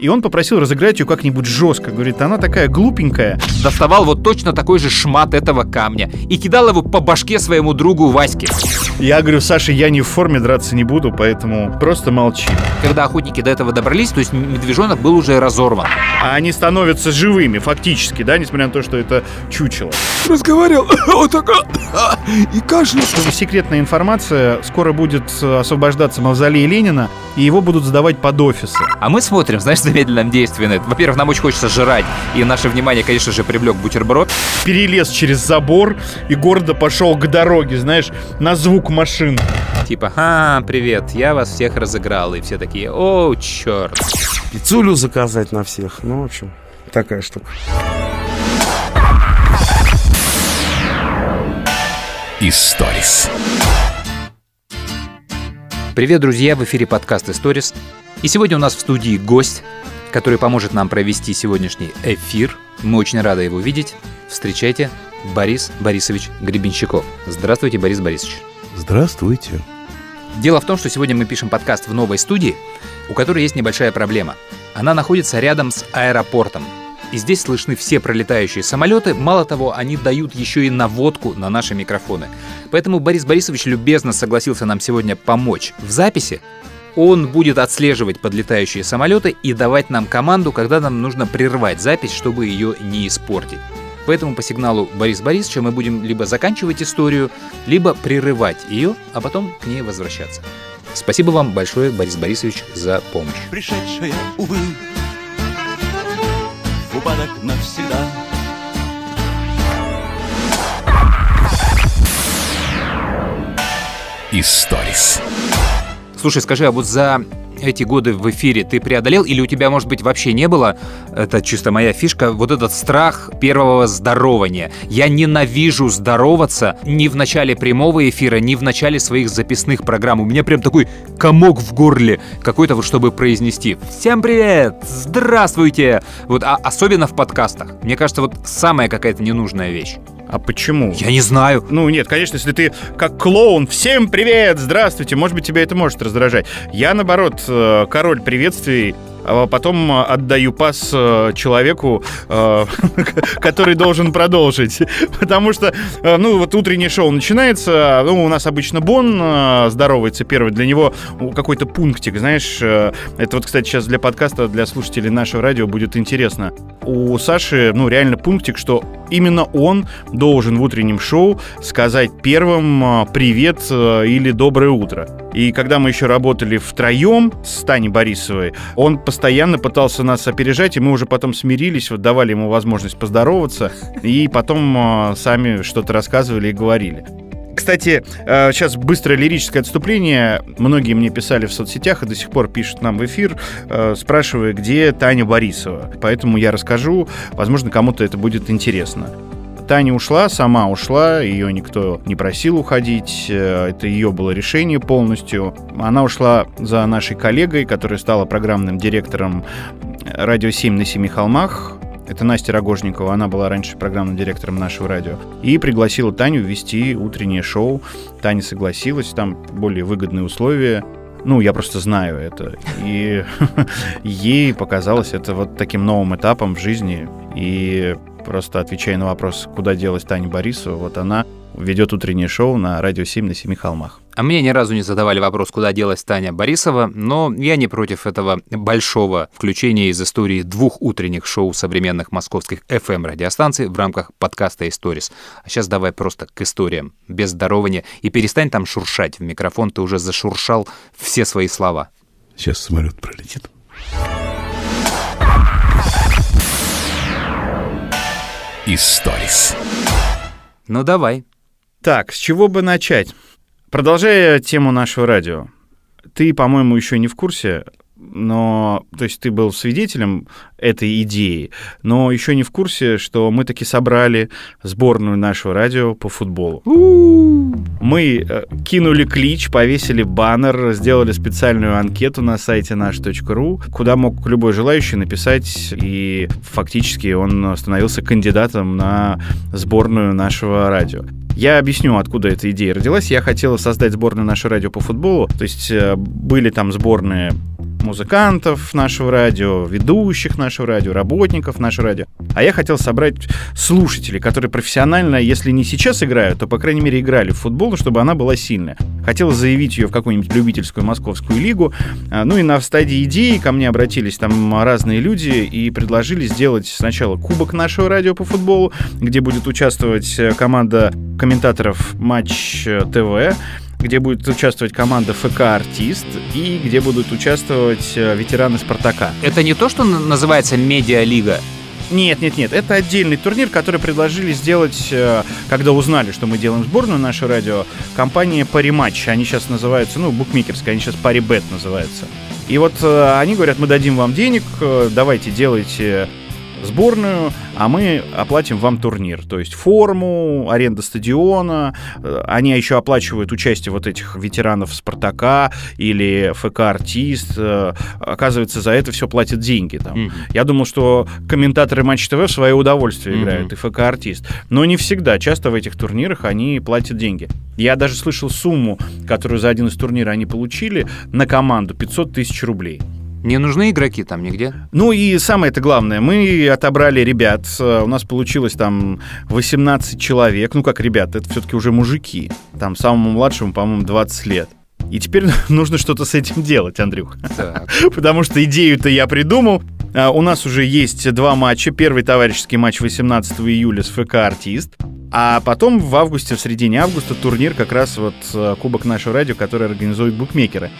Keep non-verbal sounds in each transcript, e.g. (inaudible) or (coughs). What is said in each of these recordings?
и он попросил разыграть ее как-нибудь жестко. Говорит, она такая глупенькая. Доставал вот точно такой же шмат этого камня и кидал его по башке своему другу Ваське. Я говорю, Саша, я не в форме, драться не буду, поэтому просто молчи. Когда охотники до этого добрались, то есть медвежонок был уже разорван. А они становятся живыми, фактически, да, несмотря на то, что это чучело. Разговаривал (coughs) вот так и кашлял. Секретная информация, скоро будет освобождаться мавзолей Ленина, и его будут сдавать под офисы. А мы смотрим, знаешь, (laughs) в замедленном действии на это. Во-первых, нам очень хочется жрать, и наше внимание, конечно же, привлек бутерброд. Перелез через забор и гордо пошел к дороге, знаешь, на звук машин. Типа, а, привет, я вас всех разыграл. И все такие, о, черт. Пиццулю заказать на всех. Ну, в общем, такая штука. Историс. Привет, друзья! В эфире подкаст «Историс». И сегодня у нас в студии гость, который поможет нам провести сегодняшний эфир. Мы очень рады его видеть. Встречайте, Борис Борисович Гребенщиков. Здравствуйте, Борис Борисович. Здравствуйте. Дело в том, что сегодня мы пишем подкаст в новой студии, у которой есть небольшая проблема. Она находится рядом с аэропортом – и здесь слышны все пролетающие самолеты. Мало того, они дают еще и наводку на наши микрофоны. Поэтому Борис Борисович любезно согласился нам сегодня помочь в записи. Он будет отслеживать подлетающие самолеты и давать нам команду, когда нам нужно прервать запись, чтобы ее не испортить. Поэтому по сигналу Борис Борисовича мы будем либо заканчивать историю, либо прерывать ее, а потом к ней возвращаться. Спасибо вам большое, Борис Борисович, за помощь. Пришедшая, увы, упадок навсегда. Историс. Слушай, скажи, а вот за эти годы в эфире ты преодолел или у тебя, может быть, вообще не было, это чисто моя фишка, вот этот страх первого здорования. Я ненавижу здороваться ни в начале прямого эфира, ни в начале своих записных программ. У меня прям такой комок в горле какой-то вот, чтобы произнести «Всем привет! Здравствуйте!» Вот, а особенно в подкастах. Мне кажется, вот самая какая-то ненужная вещь. А почему? Я не знаю. Ну нет, конечно, если ты как клоун, всем привет, здравствуйте, может быть, тебя это может раздражать. Я, наоборот, э, король приветствий, а потом э, отдаю пас э, человеку, (laughs) который должен продолжить. (laughs) Потому что, ну, вот утреннее шоу начинается, ну, у нас обычно Бон здоровается первый, для него какой-то пунктик, знаешь, это вот, кстати, сейчас для подкаста, для слушателей нашего радио будет интересно. У Саши, ну, реально пунктик, что именно он должен в утреннем шоу сказать первым «привет» э, или «доброе утро». И когда мы еще работали втроем с Таней Борисовой, он постоянно пытался нас опережать, и мы уже потом смирились, вот давали ему возможность поздороваться, и потом а, сами что-то рассказывали и говорили. Кстати, сейчас э, быстрое лирическое отступление. Многие мне писали в соцсетях и до сих пор пишут нам в эфир, э, спрашивая, где Таня Борисова. Поэтому я расскажу. Возможно, кому-то это будет интересно. Таня ушла, сама ушла, ее никто не просил уходить, э, это ее было решение полностью. Она ушла за нашей коллегой, которая стала программным директором «Радио 7 на Семи холмах», это Настя Рогожникова, она была раньше программным директором нашего радио. И пригласила Таню вести утреннее шоу. Таня согласилась, там более выгодные условия. Ну, я просто знаю это. И (laughs) ей показалось это вот таким новым этапом в жизни. И просто отвечая на вопрос, куда делась Таня Борисова, вот она ведет утреннее шоу на радио 7 на Семи холмах. А мне ни разу не задавали вопрос, куда делась Таня Борисова, но я не против этого большого включения из истории двух утренних шоу современных московских FM-радиостанций в рамках подкаста «Историс». А сейчас давай просто к историям, без здорования, и перестань там шуршать в микрофон, ты уже зашуршал все свои слова. Сейчас самолет пролетит. Историс. Ну давай. Так, с чего бы начать? Продолжая тему нашего радио. Ты, по-моему, еще не в курсе, но, то есть ты был свидетелем этой идеи, но еще не в курсе, что мы таки собрали сборную нашего радио по футболу. Мы э, кинули клич, повесили баннер, сделали специальную анкету на сайте наш.ру, куда мог любой желающий написать, и фактически он становился кандидатом на сборную нашего радио. Я объясню, откуда эта идея родилась. Я хотел создать сборную наше радио по футболу. То есть э, были там сборные музыкантов нашего радио, ведущих нашего радио, работников нашего радио. А я хотел собрать слушателей, которые профессионально, если не сейчас играют, то, по крайней мере, играли в футбол, чтобы она была сильная. Хотел заявить ее в какую-нибудь любительскую московскую лигу. А, Ну и на стадии идеи ко мне обратились там разные люди и предложили сделать сначала кубок нашего радио по футболу, где будет участвовать э, команда комментаторов Матч э, ТВ, где будет участвовать команда ФК «Артист» и где будут участвовать э, ветераны «Спартака». Это не то, что называется медиалига. Нет, нет, нет, это отдельный турнир, который предложили сделать, э, когда узнали, что мы делаем сборную наше радио, компания Париматч, они сейчас называются, ну, букмекерская, они сейчас Парибет называются. И вот э, они говорят, мы дадим вам денег, давайте делайте сборную, а мы оплатим вам турнир. То есть форму, аренда стадиона. Э, Они еще оплачивают участие вот этих ветеранов «Спартака» или ФК «Артист». Э, Оказывается, за это все платят деньги. Там. Мгм. Я думал, что комментаторы Матч ТВ в свое удовольствие Мгм. играют, и ФК «Артист». Но не всегда. Часто в этих турнирах они платят деньги. Я даже слышал сумму, которую за один из турниров они получили на команду 500 тысяч рублей. Не нужны игроки там нигде? Ну и самое это главное, мы отобрали ребят, э, у нас получилось там 18 человек, ну как ребят, это все-таки уже мужики, там самому младшему, по-моему, 20 лет. И теперь (laughs) нужно что-то с этим делать, Андрюх. (laughs) Потому что идею-то я придумал. А, У нас уже есть два матча. Первый товарищеский матч 18 июля с ФК «Артист». А потом в августе, в середине августа, турнир как раз вот э, Кубок нашего радио, который организуют букмекеры.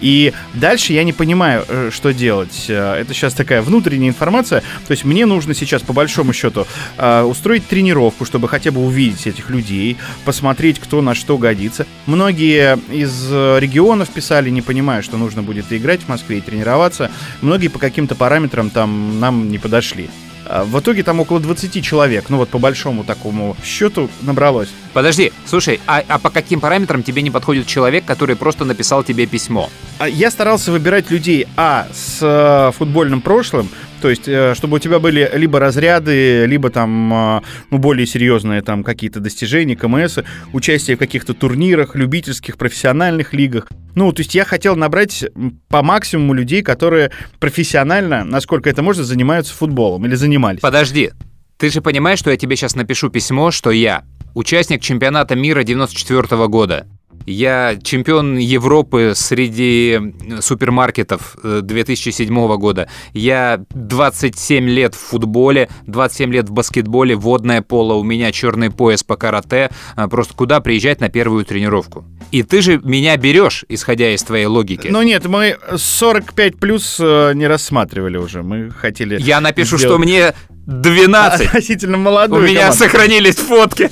И дальше я не понимаю, э, что делать. Э, Это сейчас такая внутренняя информация. То есть мне нужно сейчас, по большому счету, э, устроить тренировку, чтобы хотя бы увидеть этих людей, посмотреть, кто на что годится. Многие из регионов писали, не понимая, что нужно будет играть в Москве, и тренироваться. Многие по каким-то параметрам там нам не подошли. А В итоге там около 20 человек, ну вот по большому такому счету набралось. Подожди, слушай, а, а по каким параметрам тебе не подходит человек, который просто написал тебе письмо? А Я старался выбирать людей, а, с э, футбольным прошлым, то есть, э, чтобы у тебя были либо разряды, либо там, э, ну, более серьезные там какие-то достижения, КМС, участие в каких-то турнирах, любительских, профессиональных лигах. Ну, то есть я хотел набрать по максимуму людей, которые профессионально, насколько это можно, занимаются футболом или занимались. Подожди, ты же понимаешь, что я тебе сейчас напишу письмо, что я участник чемпионата мира 94 года. Я чемпион Европы среди э, супермаркетов э, 2007 года. Я 27 лет в футболе, 27 лет в баскетболе, водное поло, у меня черный пояс по карате. А Просто куда приезжать на первую тренировку? И ты же меня берешь, исходя из твоей логики. Ну нет, мы 45 плюс э, не рассматривали уже. Мы хотели... Я напишу, что сделать мне 12. (laughs) Относительно У молодую меня команду. сохранились фотки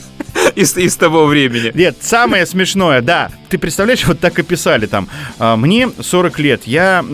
(laughs) из, из того времени. Нет, самое смешное, да. Ты представляешь, вот так и писали там. а, Мне 40 лет, я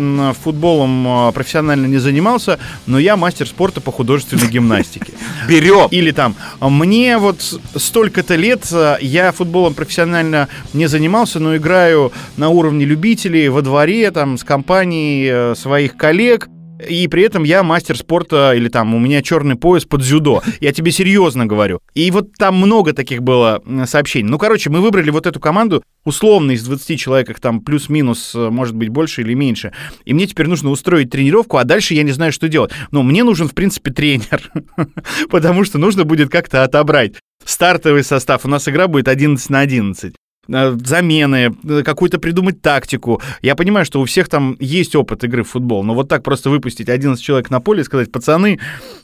футболом а, профессионально не занимался, но я мастер спорта по художественной гимнастике. (laughs) Берем. Или там, а, мне вот столько-то лет, я футболом профессионально не занимался, но играю на уровне любителей во дворе, там, с компанией э, своих коллег. И при этом я мастер спорта, или там у меня черный пояс под дзюдо. Я тебе серьезно говорю. И вот там много таких было сообщений. Ну, короче, мы выбрали вот эту команду, условно из 20 человек, их там плюс-минус, э, может быть, больше или меньше. И мне теперь нужно устроить тренировку, а дальше я не знаю, что делать. Но мне нужен, в принципе, тренер, (laughs) потому что нужно будет как-то отобрать стартовый состав. У нас игра будет 11 на 11 э, замены, э, какую-то придумать тактику. Я понимаю, что у всех там есть опыт игры в футбол, но вот так просто выпустить 11 человек на поле и сказать, пацаны,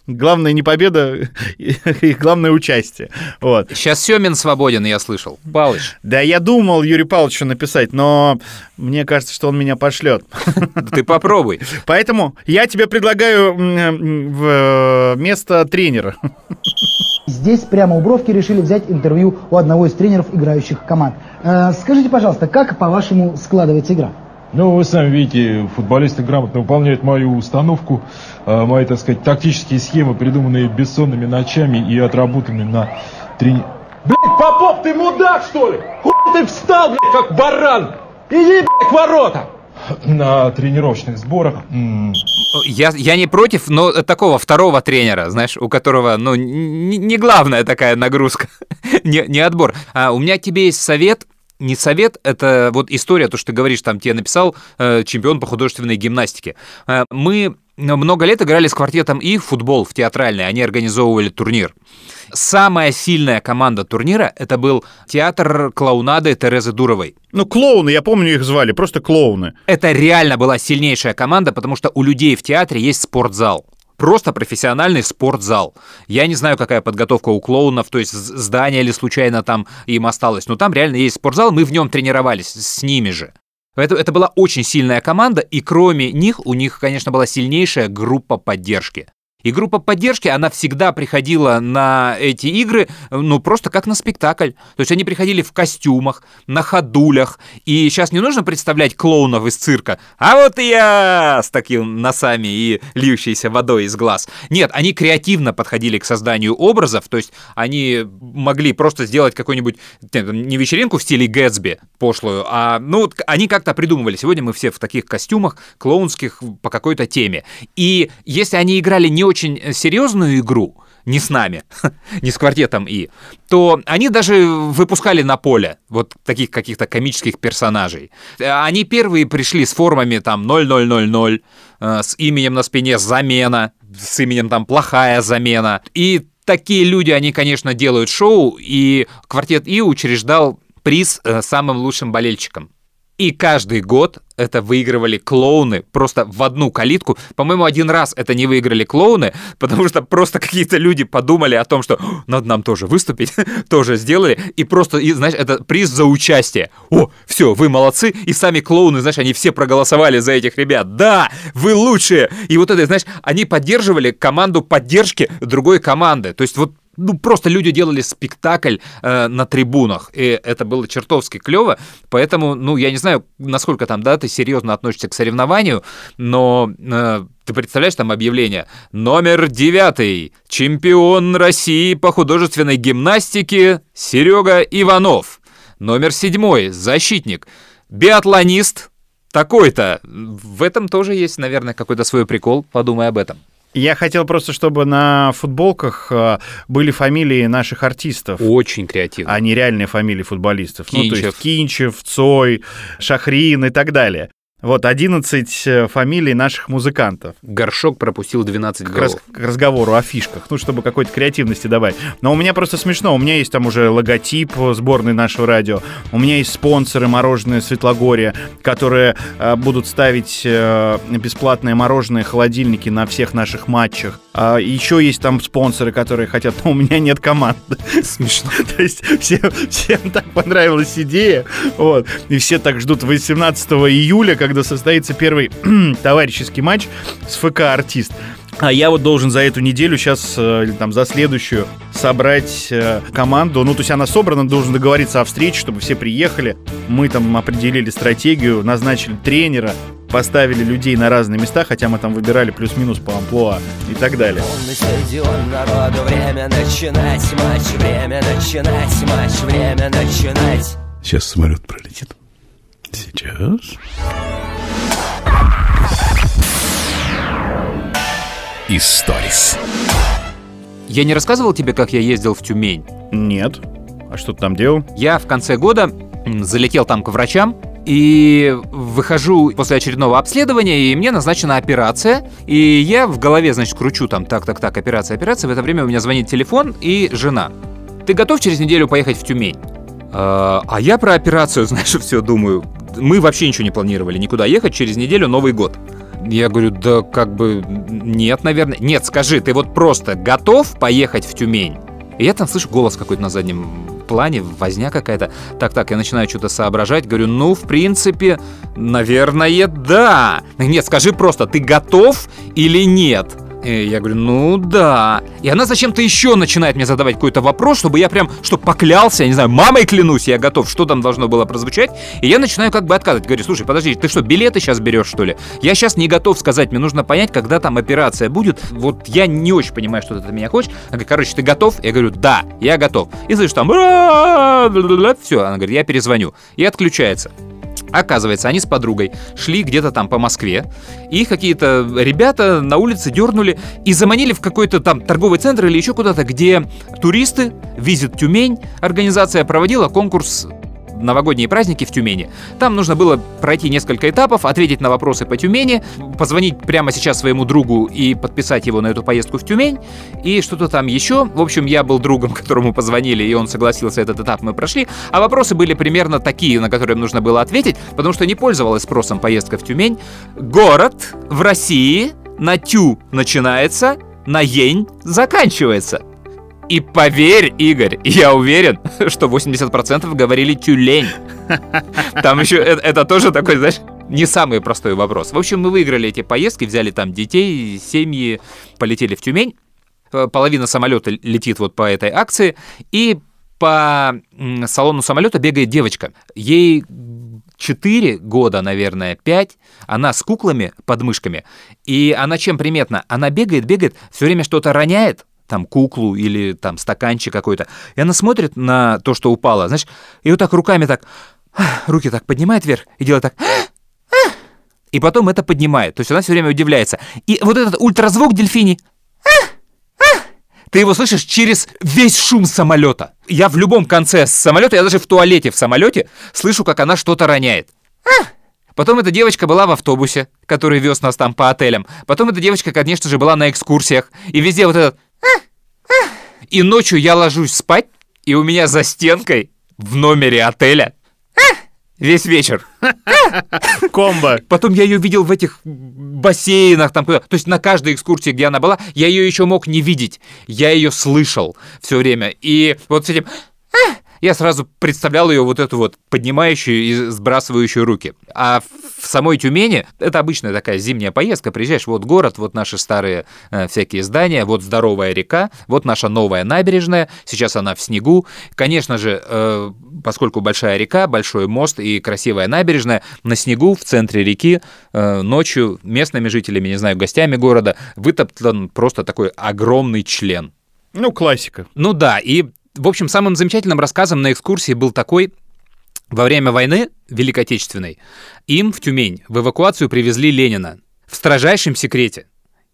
главное не победа, (laughs) и главное участие. Вот. Сейчас Семин свободен, я слышал. Палыч, Да, я думал Юрию Павловичу написать, но мне кажется, что он меня пошлет. (laughs) ты попробуй. Поэтому я тебе предлагаю э, место тренера. (laughs) Здесь прямо у Бровки решили взять интервью у одного из тренеров играющих команд. Э, скажите, пожалуйста, как, по-вашему, складывается игра? Ну, вы сами видите, футболисты грамотно выполняют мою установку, э, мои, так сказать, тактические схемы, придуманные бессонными ночами и отработанные на трени... Блядь, Попов, ты мудак, что ли? Хуй ты встал, блядь, как баран? Иди, блядь, к воротам! На тренировочных сборах. Я, я не против, но такого второго тренера, знаешь, у которого, ну, н- не главная такая нагрузка, (laughs) не, не отбор. А у меня к тебе есть совет. не совет, это вот история, то, что ты говоришь, там тебе написал э, чемпион по художественной гимнастике. Э, мы много лет играли с квартетом И в футбол, в театральный, они организовывали турнир. Самая сильная команда турнира это был театр клоунады Терезы Дуровой. Ну, клоуны, я помню, их звали, просто клоуны. Это реально была сильнейшая команда, потому что у людей в театре есть спортзал. Просто профессиональный спортзал. Я не знаю, какая подготовка у клоунов, то есть здание или случайно там им осталось, но там реально есть спортзал, мы в нем тренировались с ними же. Это, это была очень сильная команда, и кроме них, у них, конечно, была сильнейшая группа поддержки. И группа поддержки, она всегда приходила на эти игры, ну, просто как на спектакль. То есть они приходили в костюмах, на ходулях. И сейчас не нужно представлять клоунов из цирка. А вот я с таким носами и льющейся водой из глаз. Нет, они креативно подходили к созданию образов. То есть они могли просто сделать какую-нибудь, не вечеринку в стиле Гэтсби пошлую, а, ну, они как-то придумывали. Сегодня мы все в таких костюмах клоунских по какой-то теме. И если они играли не очень серьезную игру, не с нами, (laughs) не с квартетом И, то они даже выпускали на поле вот таких каких-то комических персонажей. Они первые пришли с формами там 0000, э, с именем на спине «Замена», с именем там «Плохая замена». И такие люди, они, конечно, делают шоу, и квартет И учреждал приз э, самым лучшим болельщикам. И каждый год это выигрывали клоуны просто в одну калитку. По-моему, один раз это не выиграли клоуны, потому что просто какие-то люди подумали о том, что надо нам тоже выступить, (laughs) тоже сделали, и просто, и, знаешь, это приз за участие. О, все, вы молодцы, и сами клоуны, знаешь, они все проголосовали за этих ребят. Да, вы лучшие! И вот это, знаешь, они поддерживали команду поддержки другой команды. То есть вот ну, просто люди делали спектакль э, на трибунах, и это было чертовски клево, поэтому, ну, я не знаю, насколько там, да, ты серьезно относишься к соревнованию, но э, ты представляешь там объявление? Номер девятый, чемпион России по художественной гимнастике Серега Иванов. Номер седьмой, защитник, биатлонист такой-то. В этом тоже есть, наверное, какой-то свой прикол, подумай об этом. Я хотел просто, чтобы на футболках э, были фамилии наших артистов. Очень креативно. а не реальные фамилии футболистов. Ну, то Кинчев. есть Кинчев, Цой, Шахрин и так далее. Вот 11 э, фамилий наших музыкантов. Горшок пропустил 12 Как раз к разговору о фишках, ну, чтобы какой-то креативности добавить. Но у меня просто смешно, у меня есть там уже логотип сборной нашего радио, у меня есть спонсоры мороженое Светлогорье, которые э, будут ставить э, бесплатные мороженые холодильники на всех наших матчах. А еще есть там спонсоры, которые хотят, но у меня нет команды. Смешно. (laughs) То есть всем, всем так понравилась идея, вот, и все так ждут 18 июля, когда состоится первый (clears throat) товарищеский матч с ФК «Артист». А я вот должен за эту неделю сейчас, или там за следующую, собрать э, команду. Ну, то есть она собрана, должен договориться о встрече, чтобы все приехали. Мы там определили стратегию, назначили тренера, поставили людей на разные места, хотя мы там выбирали плюс-минус по амплуа и так далее. Полный стадион народу, время начинать матч, время начинать матч, время начинать. Сейчас самолет пролетит. Сейчас. Историс. Я не рассказывал тебе, как я ездил в Тюмень? Нет. А что ты там делал? Я в конце года залетел там к врачам, и выхожу после очередного обследования, и мне назначена операция. И я в голове, значит, кручу там так-так-так, операция, операция. В это время у меня звонит телефон и жена. Ты готов через неделю поехать в Тюмень? А а я про операцию, (laughs) знаешь, все думаю. Мы вообще ничего не планировали, никуда ехать, через неделю Новый год. Я говорю, да как бы нет, наверное. Нет, скажи, ты вот просто готов поехать в Тюмень? И я там слышу голос какой-то на заднем плане, возня какая-то. Так-так, я начинаю что-то соображать, говорю, ну, в принципе, наверное, да. Нет, скажи просто, ты готов или нет? И я говорю, ну да. И она зачем-то еще начинает мне задавать какой-то вопрос, чтобы я прям, чтобы поклялся, я не знаю, мамой клянусь, я готов, что там должно было прозвучать. И я начинаю как бы отказывать. Говорю, слушай, подожди, ты что, билеты сейчас берешь, что ли? Я сейчас не готов сказать, мне нужно понять, когда там операция будет. Вот я не очень понимаю, что ты от меня хочешь. Она говорит, короче, ты готов? Я говорю, да, я готов. И слышишь там, все, она говорит, я перезвоню. И отключается. Оказывается, они с подругой шли где-то там по Москве, и какие-то ребята на улице дернули и заманили в какой-то там торговый центр или еще куда-то, где туристы, Визит Тюмень, организация проводила конкурс новогодние праздники в Тюмени. Там нужно было пройти несколько этапов, ответить на вопросы по Тюмени, позвонить прямо сейчас своему другу и подписать его на эту поездку в Тюмень, и что-то там еще. В общем, я был другом, (laughs) которому позвонили, и он согласился, этот этап мы прошли. А вопросы были примерно такие, на которые нужно было ответить, потому что не пользовалась спросом поездка в Тюмень. Город в России на Тю начинается, на Ень заканчивается. И поверь, Игорь, я уверен, (laughs) что 80% говорили тюлень. (laughs) Там еще это, это тоже такой, знаешь, не самый простой вопрос. В общем, мы выиграли эти поездки, взяли там детей, семьи, полетели в Тюмень. Э, Половина самолета летит вот по этой акции, и по салону самолета бегает девочка. Ей 4 года, наверное, 5. Она с куклами под мышками. И она чем приметна? Она бегает, бегает, все время что-то роняет, там куклу или там стаканчик какой-то. И она смотрит на то, что упало, знаешь, и вот так руками так, руки так поднимает вверх и делает так, и потом это поднимает. То есть она все время удивляется. И вот этот ультразвук дельфини, ты его слышишь через весь шум самолета. Я в любом конце самолета, я даже в туалете в самолете слышу, как она что-то роняет. Потом эта девочка была в автобусе, который вез нас там по отелям. Потом эта девочка, конечно же, была на экскурсиях. И везде вот этот... И ночью я ложусь спать, и у меня за стенкой в номере отеля весь вечер. Комбо. Потом я ее видел в этих бассейнах, там, куда- то есть на каждой экскурсии, где она была, я ее еще мог не видеть. Я ее слышал все время. И вот с этим... Я сразу представлял ее вот эту вот поднимающую и сбрасывающую руки. А в самой Тюмени, это обычная такая зимняя поездка, приезжаешь, вот город, вот наши старые э, всякие здания, вот здоровая река, вот наша новая набережная, сейчас она в снегу. Конечно же, э, поскольку большая река, большой мост и красивая набережная, на снегу в центре реки э, ночью местными жителями, не знаю, гостями города вытоптан просто такой огромный член. Ну, классика. Ну да, и, в общем, самым замечательным рассказом на экскурсии был такой, во время войны Великой Отечественной им в Тюмень в эвакуацию привезли Ленина в строжайшем секрете.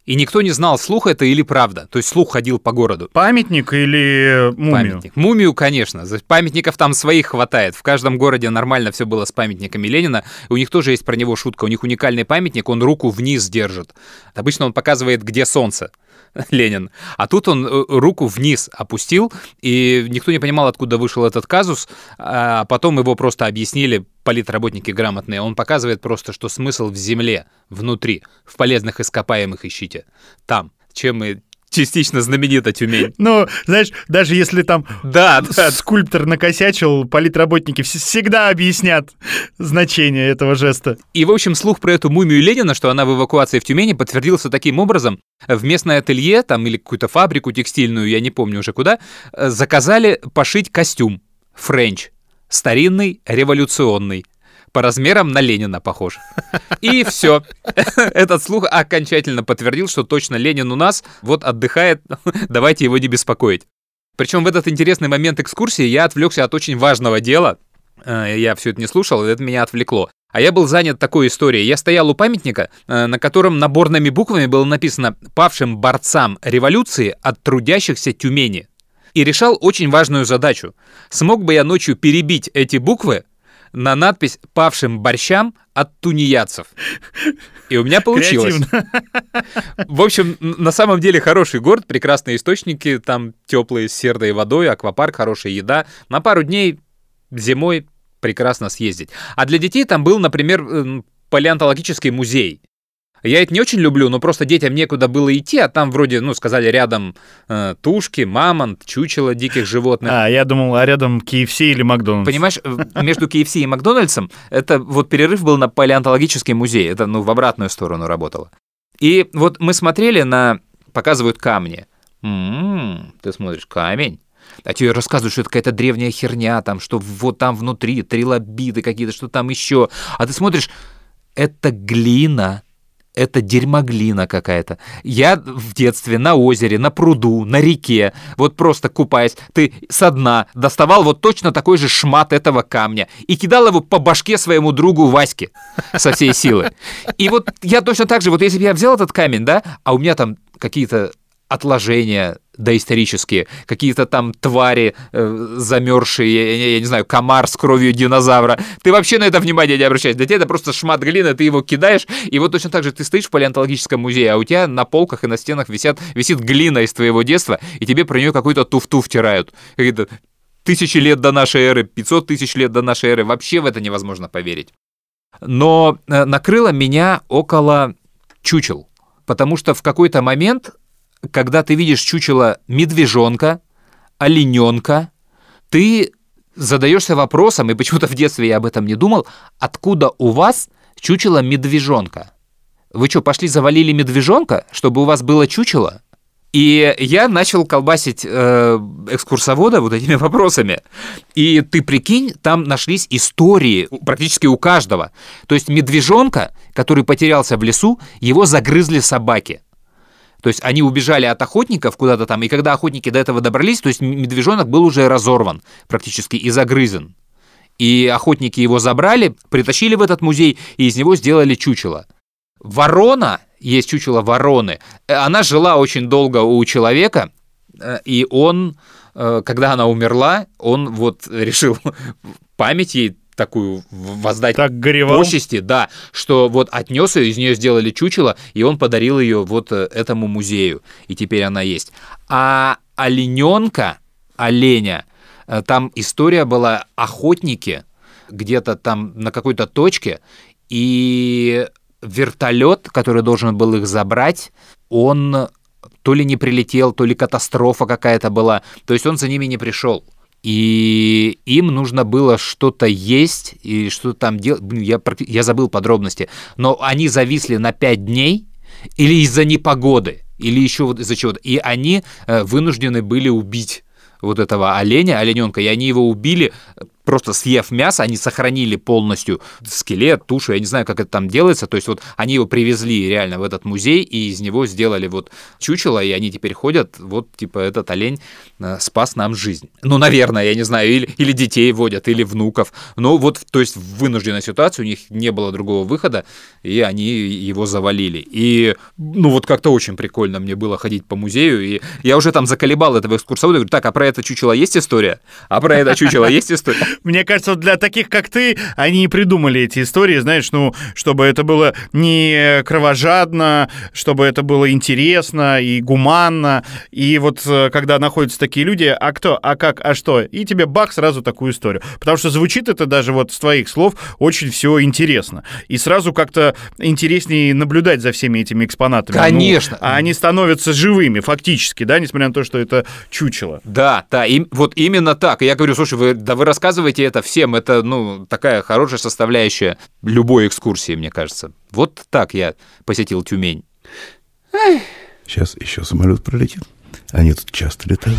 И никто не знал, слух это или правда. То есть слух ходил по городу. Памятник или мумию? Памятник. Мумию, конечно. Памятников там своих хватает. В каждом городе нормально все было с памятниками Ленина. У них тоже есть про него шутка. У них уникальный памятник, он руку вниз держит. Обычно он показывает, где солнце. (laughs) Ленин. А тут он э, руку вниз опустил, и никто не понимал, откуда вышел этот казус. А потом его просто объяснили политработники грамотные. Он показывает просто, что смысл в земле, внутри, в полезных ископаемых ищите. Там. Чем и частично знаменита Тюмень. Ну, знаешь, даже если там Да, да, скульптор накосячил, политработники вс- всегда объяснят значение этого жеста. И, в общем, слух про эту мумию Ленина, что она в эвакуации в Тюмени, подтвердился таким образом. В местное ателье, там, или какую-то фабрику текстильную, я не помню уже куда, заказали пошить костюм френч, старинный, революционный. По размерам на Ленина похож. И все. (laughs) Этот слух окончательно подтвердил, что точно Ленин у нас вот отдыхает, (laughs) давайте его не беспокоить. Причем в этот интересный момент экскурсии я отвлекся от очень важного дела. Э, Я все это не слушал, это меня отвлекло. А я был занят такой историей. Я стоял у памятника, э, на котором наборными буквами было написано «Павшим борцам революции от трудящихся Тюмени». И решал очень важную задачу. Смог бы я ночью перебить эти буквы на надпись «Павшим борщам от тунеядцев». И у меня получилось. Креативно. В общем, на самом деле хороший город, прекрасные источники, там теплые с сердой водой, аквапарк, хорошая еда. На пару дней зимой прекрасно съездить. А для детей там был, например, палеонтологический музей. Я это не очень люблю, но просто детям некуда было идти, а там вроде, ну, сказали, рядом э, тушки, мамонт, чучело диких животных. А, я думал, а рядом KFC или Макдональдс. Понимаешь, э, между KFC и Макдональдсом это вот перерыв был на палеонтологический музей. Это, ну, в обратную сторону работало. И вот мы смотрели на... Показывают камни. М, ты смотришь, камень. А тебе рассказывают, что это какая-то древняя херня, там, что вот там внутри трилобиты какие-то, что там еще. А ты смотришь, это глина. Это дерьмоглина какая-то. Я в детстве на озере, на пруду, на реке, вот просто купаясь, ты со дна доставал вот точно такой же шмат этого камня и кидал его по башке своему другу Ваське со всей силы. И вот я точно так же, вот если бы я взял этот камень, да, а у меня там какие-то отложения доисторические, какие-то там твари э, замерзшие, я, я не знаю, комар с кровью динозавра. Ты вообще на это внимание не обращаешь. Для тебя это просто шмат глины, ты его кидаешь, и вот точно так же ты стоишь в палеонтологическом музее, а у тебя на полках и на стенах висят, висит глина из твоего детства, и тебе про нее какой-то туфту втирают. Какие-то тысячи лет до нашей эры, 500 тысяч лет до нашей эры. Вообще в это невозможно поверить. Но э, накрыло меня около чучел. Потому что в какой-то момент когда ты видишь чучело медвежонка, олененка, ты задаешься вопросом, и почему-то в детстве я об этом не думал, откуда у вас чучело медвежонка? Вы что, пошли завалили медвежонка, чтобы у вас было чучело? И я начал колбасить э, экскурсовода вот этими вопросами. И ты прикинь, там нашлись истории практически у каждого. То есть медвежонка, который потерялся в лесу, его загрызли собаки. То есть они убежали от охотников куда-то там, и когда охотники до этого добрались, то есть медвежонок был уже разорван практически и загрызен. И охотники его забрали, притащили в этот музей, и из него сделали чучело. Ворона, есть чучело вороны, э, она жила очень долго у человека, э, и он, э, когда она умерла, он вот (laughs) решил память ей такую воздать так горевал. почести, да, что вот отнес ее, из нее сделали чучело, и он подарил ее вот э, этому музею, и теперь она есть. А олененка, оленя, э, там история была охотники где-то там на какой-то точке, и вертолет, который должен был их забрать, он то ли не прилетел, то ли катастрофа какая-то была, то есть он за ними не пришел и им нужно было что-то есть и что там делать. Я, я забыл подробности. Но они зависли на 5 дней или из-за непогоды, или еще вот из-за чего-то. И они э, вынуждены были убить вот этого оленя, олененка, и они его убили просто съев мясо, они сохранили полностью скелет, тушу, я не знаю, как это там делается, то есть вот они его привезли реально в этот музей, и из него сделали вот чучело, и они теперь ходят, вот типа этот олень э, спас нам жизнь. Ну, наверное, я не знаю, или, или детей водят, или внуков, но вот, то есть в вынужденной ситуации у них не было другого выхода, и они его завалили. И, ну, вот как-то очень прикольно мне было ходить по музею, и я уже там заколебал этого экскурсовода, говорю, так, а про это чучело есть история? А про это чучело есть история? Мне кажется, для таких, как ты, они и придумали эти истории, знаешь, ну, чтобы это было не кровожадно, чтобы это было интересно и гуманно. И вот э, когда находятся такие люди, а кто, а как, а что? И тебе бах, сразу такую историю. Потому что звучит это даже вот с твоих слов очень все интересно. И сразу как-то интереснее наблюдать за всеми этими экспонатами. Конечно. Ну, а они становятся живыми фактически, да, несмотря на то, что это чучело. Да, да, им, вот именно так. И я говорю, слушай, вы, да вы рассказываете рассказывайте это всем, это, ну, такая хорошая составляющая любой экскурсии, мне кажется. Вот так я посетил Тюмень. Сейчас еще самолет пролетит. Они тут часто летают.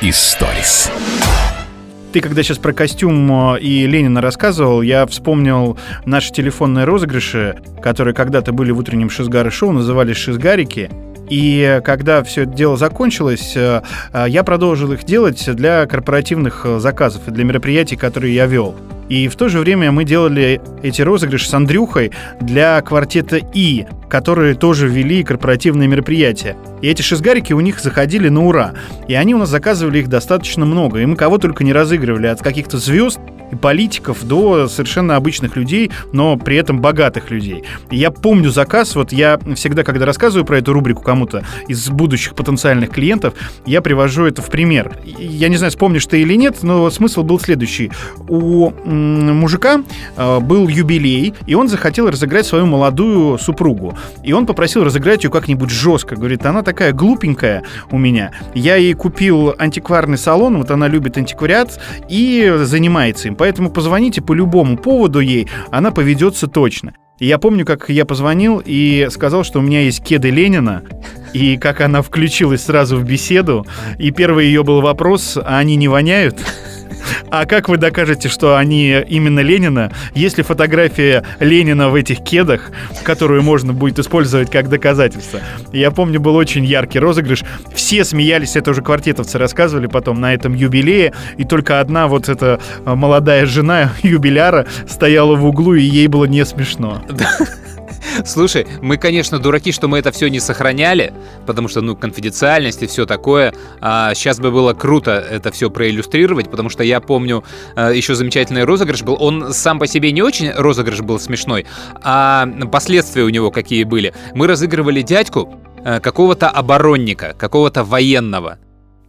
Историс. Ты когда сейчас про костюм э, и Ленина рассказывал, я вспомнил наши телефонные розыгрыши, которые когда-то были в утреннем Шизгары-шоу, назывались «Шизгарики». И когда все это дело закончилось, э, э, я продолжил их делать для корпоративных э, заказов и для мероприятий, которые я вел. И в то же время мы делали эти розыгрыши с Андрюхой для квартета И, которые тоже вели корпоративные мероприятия. И эти шизгарики у них заходили на ура. И они у нас заказывали их достаточно много. И мы кого только не разыгрывали, от каких-то звезд и политиков до совершенно обычных людей, но при этом богатых людей. И я помню заказ, вот я всегда, когда рассказываю про эту рубрику кому-то из будущих потенциальных клиентов, я привожу это в пример. Я не знаю, вспомнишь ты или нет, но смысл был следующий. У мужика э, был юбилей, и он захотел разыграть свою молодую супругу. И он попросил разыграть ее как-нибудь жестко. Говорит, она такая глупенькая у меня. Я ей купил антикварный салон, вот она любит антиквариат и занимается им. Поэтому позвоните по любому поводу ей, она поведется точно. И я помню, как я позвонил и сказал, что у меня есть кеды Ленина, и как она включилась сразу в беседу. И первый ее был вопрос, а они не воняют? А как вы докажете, что они именно Ленина? Есть ли фотография Ленина в этих кедах, которую можно будет использовать как доказательство? Я помню, был очень яркий розыгрыш. Все смеялись, это уже квартетовцы рассказывали потом на этом юбилее, и только одна вот эта молодая жена (laughs) юбиляра стояла в углу, и ей было не смешно. Слушай, мы, конечно, дураки, что мы это все не сохраняли, потому что, ну, конфиденциальность и все такое. А сейчас бы было круто это все проиллюстрировать, потому что я помню э, еще замечательный розыгрыш был. Он сам по себе не очень розыгрыш был смешной, а последствия у него какие были. Мы разыгрывали дядьку э, какого-то оборонника, какого-то военного.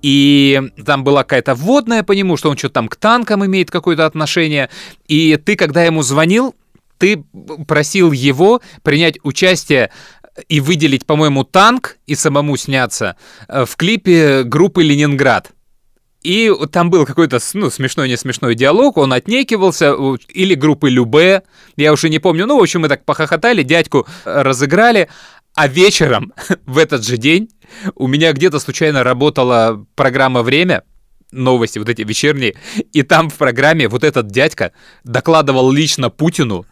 И там была какая-то вводная по нему, что он что-то там к танкам имеет какое-то отношение. И ты, когда ему звонил, ты просил его принять участие и выделить, по-моему, танк и самому сняться э, в клипе группы «Ленинград». И там был какой-то, ну, смешной, не смешной диалог, он отнекивался, или группы Любе, я уже не помню, ну, в общем, мы так похохотали, дядьку разыграли, а вечером (laughs) в этот же день у меня где-то случайно работала программа «Время», новости вот эти вечерние, и там в программе вот этот дядька докладывал лично Путину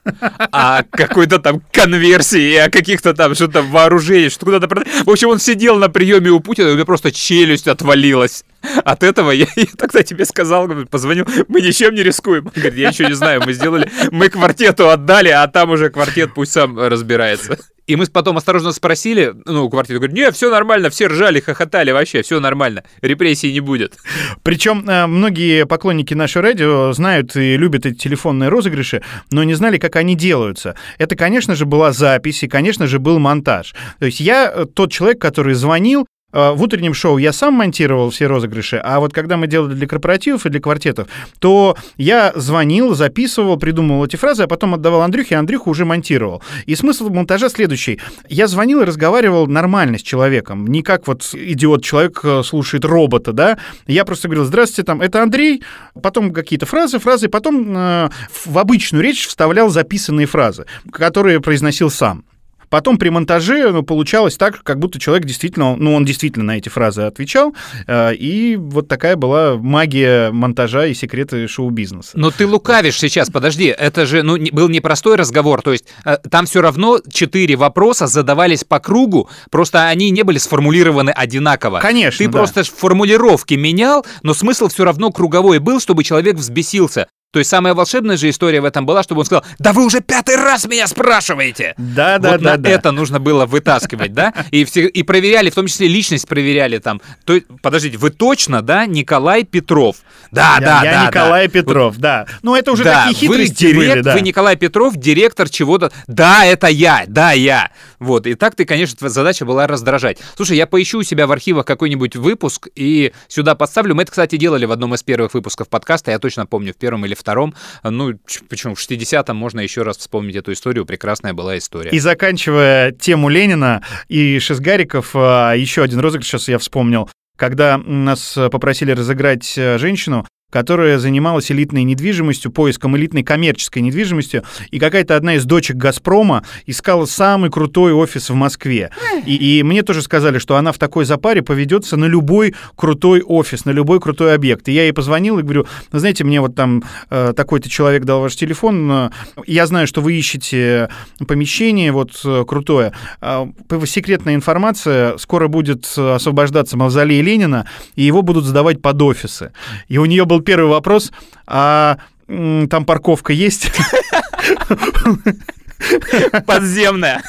о какой-то там конверсии, о каких-то там что-то вооружении, что куда-то... В общем, он сидел на приеме у Путина, и у меня просто челюсть отвалилась. От этого я, я тогда тебе сказал, позвонил, мы ничем не рискуем. Он говорит, я еще не знаю, мы сделали, мы квартету отдали, а там уже квартет пусть сам разбирается. И мы потом осторожно спросили, ну, квартиру, говорит, не, все нормально, все ржали, хохотали, вообще, все нормально, репрессий не будет. Причем э, многие поклонники нашего радио знают и любят эти телефонные розыгрыши, но не знали, как они делаются. Это, конечно же, была запись, и, конечно же, был монтаж. То есть я э, тот человек, который звонил, в утреннем шоу я сам монтировал все розыгрыши, а вот когда мы делали для корпоративов и для квартетов, то я звонил, записывал, придумывал эти фразы, а потом отдавал Андрюхе, а Андрюха уже монтировал. И смысл монтажа следующий. Я звонил и разговаривал нормально с человеком, не как вот идиот-человек э, слушает робота, да. Я просто говорил, здравствуйте, там, это Андрей, потом какие-то фразы, фразы, потом э, в обычную речь вставлял записанные фразы, которые произносил сам. Потом при монтаже ну, получалось так, как будто человек действительно, ну, он действительно на эти фразы отвечал, э, и вот такая была магия монтажа и секреты шоу-бизнеса. Но ты лукавишь сейчас, подожди, это же ну, был непростой разговор, то есть э, там все равно четыре вопроса задавались по кругу, просто они не были сформулированы одинаково. Конечно, Ты да. просто формулировки менял, но смысл все равно круговой был, чтобы человек взбесился. То есть самая волшебная же история в этом была, чтобы он сказал, да вы уже пятый раз меня спрашиваете. Да, да, вот да, на да. это нужно было вытаскивать, да? И, все, и проверяли, в том числе личность проверяли там. То, подождите, вы точно, да, Николай Петров? Да, я, да, я да. Николай да. Петров, да. Ну, это уже да, такие вы, хитрости директ- были, да. вы Николай Петров, директор чего-то. Да, это я, да, я. Вот, и так ты, конечно, твоя задача была раздражать. Слушай, я поищу у себя в архивах какой-нибудь выпуск и сюда подставлю. Мы это, кстати, делали в одном из первых выпусков подкаста, я точно помню, в первом или втором. Ну, ч- почему, в 60-м можно еще раз вспомнить эту историю, прекрасная была история. И заканчивая тему Ленина и Шизгариков, а, еще один розыгрыш сейчас я вспомнил. Когда нас попросили разыграть э, женщину, которая занималась элитной недвижимостью, поиском элитной коммерческой недвижимости, и какая-то одна из дочек «Газпрома» искала самый крутой офис в Москве. И, и мне тоже сказали, что она в такой запаре поведется на любой крутой офис, на любой крутой объект. И я ей позвонил и говорю, «Ну, знаете, мне вот там э, такой-то человек дал ваш телефон, э, я знаю, что вы ищете помещение вот э, крутое. П- секретная информация, скоро будет э, освобождаться мавзолей Ленина, и его будут сдавать под офисы. И у нее был первый вопрос, а там парковка есть? (laughs) (laughs) Подземная.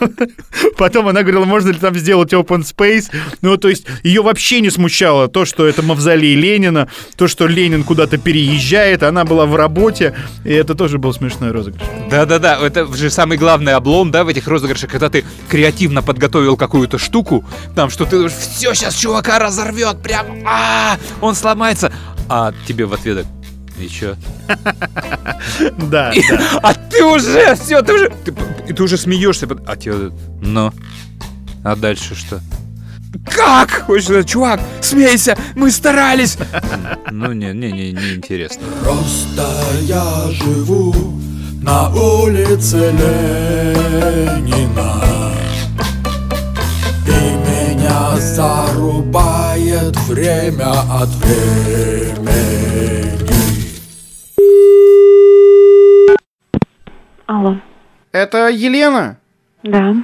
(laughs) Потом она говорила, можно ли там сделать open space. Ну, то есть ее вообще не смущало то, что это мавзолей Ленина, то, что Ленин куда-то переезжает, она была в работе, и это тоже был смешной розыгрыш. Да-да-да, это же самый главный облом, да, в этих розыгрышах, когда ты креативно подготовил какую-то штуку, там, что ты все сейчас чувака разорвет, прям, а, он сломается, а тебе в ответ и чё? (laughs) Да. (laughs) А ты уже, все, ты уже, ты, и ты уже смеешься, а тебе, ну, а дальше что? Как? Что, чувак, смейся, мы старались. (laughs) Ну, не, не, не, не интересно. Просто я живу на улице Ленина И меня зарубает время от времени Это Елена? да.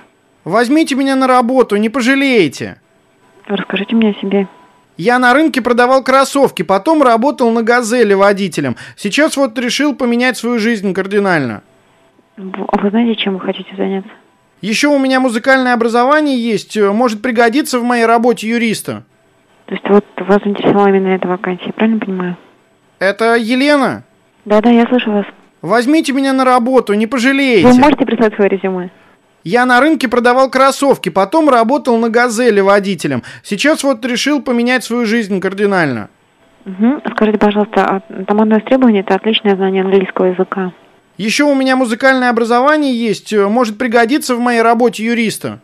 Возьмите меня на работу, не пожалеете. Расскажите мне о себе. Я на рынке продавал кроссовки, потом работал на «Газели» водителем. Сейчас вот решил поменять свою жизнь кардинально. А вы знаете, чем вы хотите заняться? Еще у меня музыкальное образование есть, э, может пригодиться в моей работе юриста. То есть вот вас заинтересовала именно эта вакансия, правильно понимаю? Это Елена? Да-да, я слышу вас. Возьмите меня на работу, не пожалеете. Вы можете прислать свое резюме? Я на рынке продавал кроссовки, потом работал на «Газели» водителем. Сейчас вот решил поменять свою жизнь кардинально. Угу. Скажите, пожалуйста, а там одно из требований – это отличное знание английского языка. Еще у меня музыкальное образование есть, э, может пригодиться в моей работе юриста.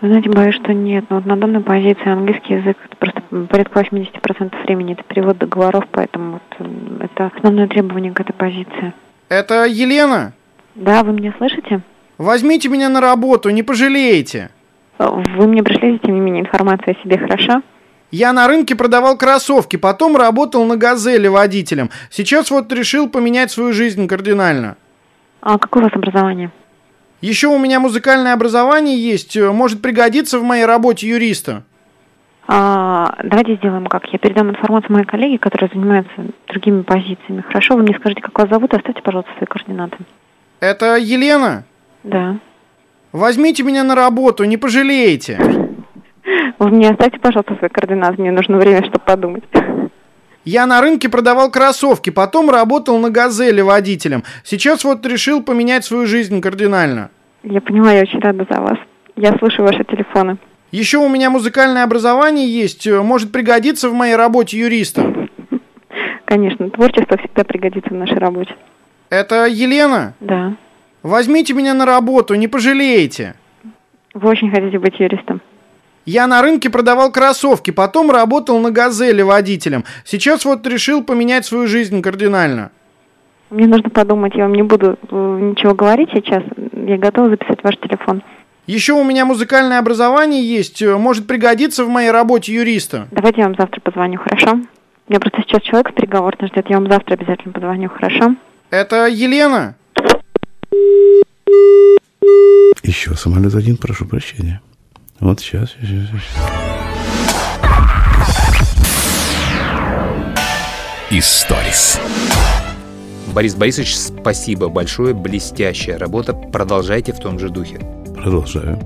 Вы знаете, боюсь, что нет. Но вот на данной позиции английский язык это просто порядка 80% времени это перевод договоров, поэтому вот это основное требование к этой позиции. Это Елена? Да, вы меня слышите? Возьмите меня на работу, не пожалеете. Вы мне пришли, тем не менее, информацию о себе, хорошо? Я на рынке продавал кроссовки, потом работал на «Газели» водителем. Сейчас вот решил поменять свою жизнь кардинально. А какое у вас образование? Еще у меня музыкальное образование есть, э, может пригодиться в моей работе юриста. А, давайте сделаем как. Я передам информацию моей коллеге, которая занимается другими позициями. Хорошо, вы мне скажите, как вас зовут, оставьте, пожалуйста, свои координаты. Это Елена? Да. Возьмите меня на работу, не пожалеете. Вы мне оставьте, пожалуйста, свои координаты, мне нужно время, чтобы подумать. Я на рынке продавал кроссовки, потом работал на «Газели» водителем. Сейчас вот решил поменять свою жизнь кардинально. Я поняла, я очень рада за вас. Я слушаю ваши телефоны. Еще у меня музыкальное образование есть, э, может пригодиться в моей работе юриста. Конечно, творчество всегда пригодится в нашей работе. Это Елена? Да. Возьмите меня на работу, не пожалеете. Вы очень хотите быть юристом? Я на рынке продавал кроссовки, потом работал на «Газели» водителем. Сейчас вот решил поменять свою жизнь кардинально. Мне нужно подумать, я вам не буду э, ничего говорить сейчас. Я готова записать ваш телефон. Еще у меня музыкальное образование есть, э, может пригодиться в моей работе юриста. Давайте я вам завтра позвоню, хорошо? Я просто сейчас человек с переговорной ждет, я вам завтра обязательно позвоню, хорошо? Это Елена? Еще самолет один, прошу прощения. Вот сейчас, сейчас, сейчас. Историс. Борис Борисович, спасибо большое, блестящая работа. Продолжайте в том же духе. Продолжаю.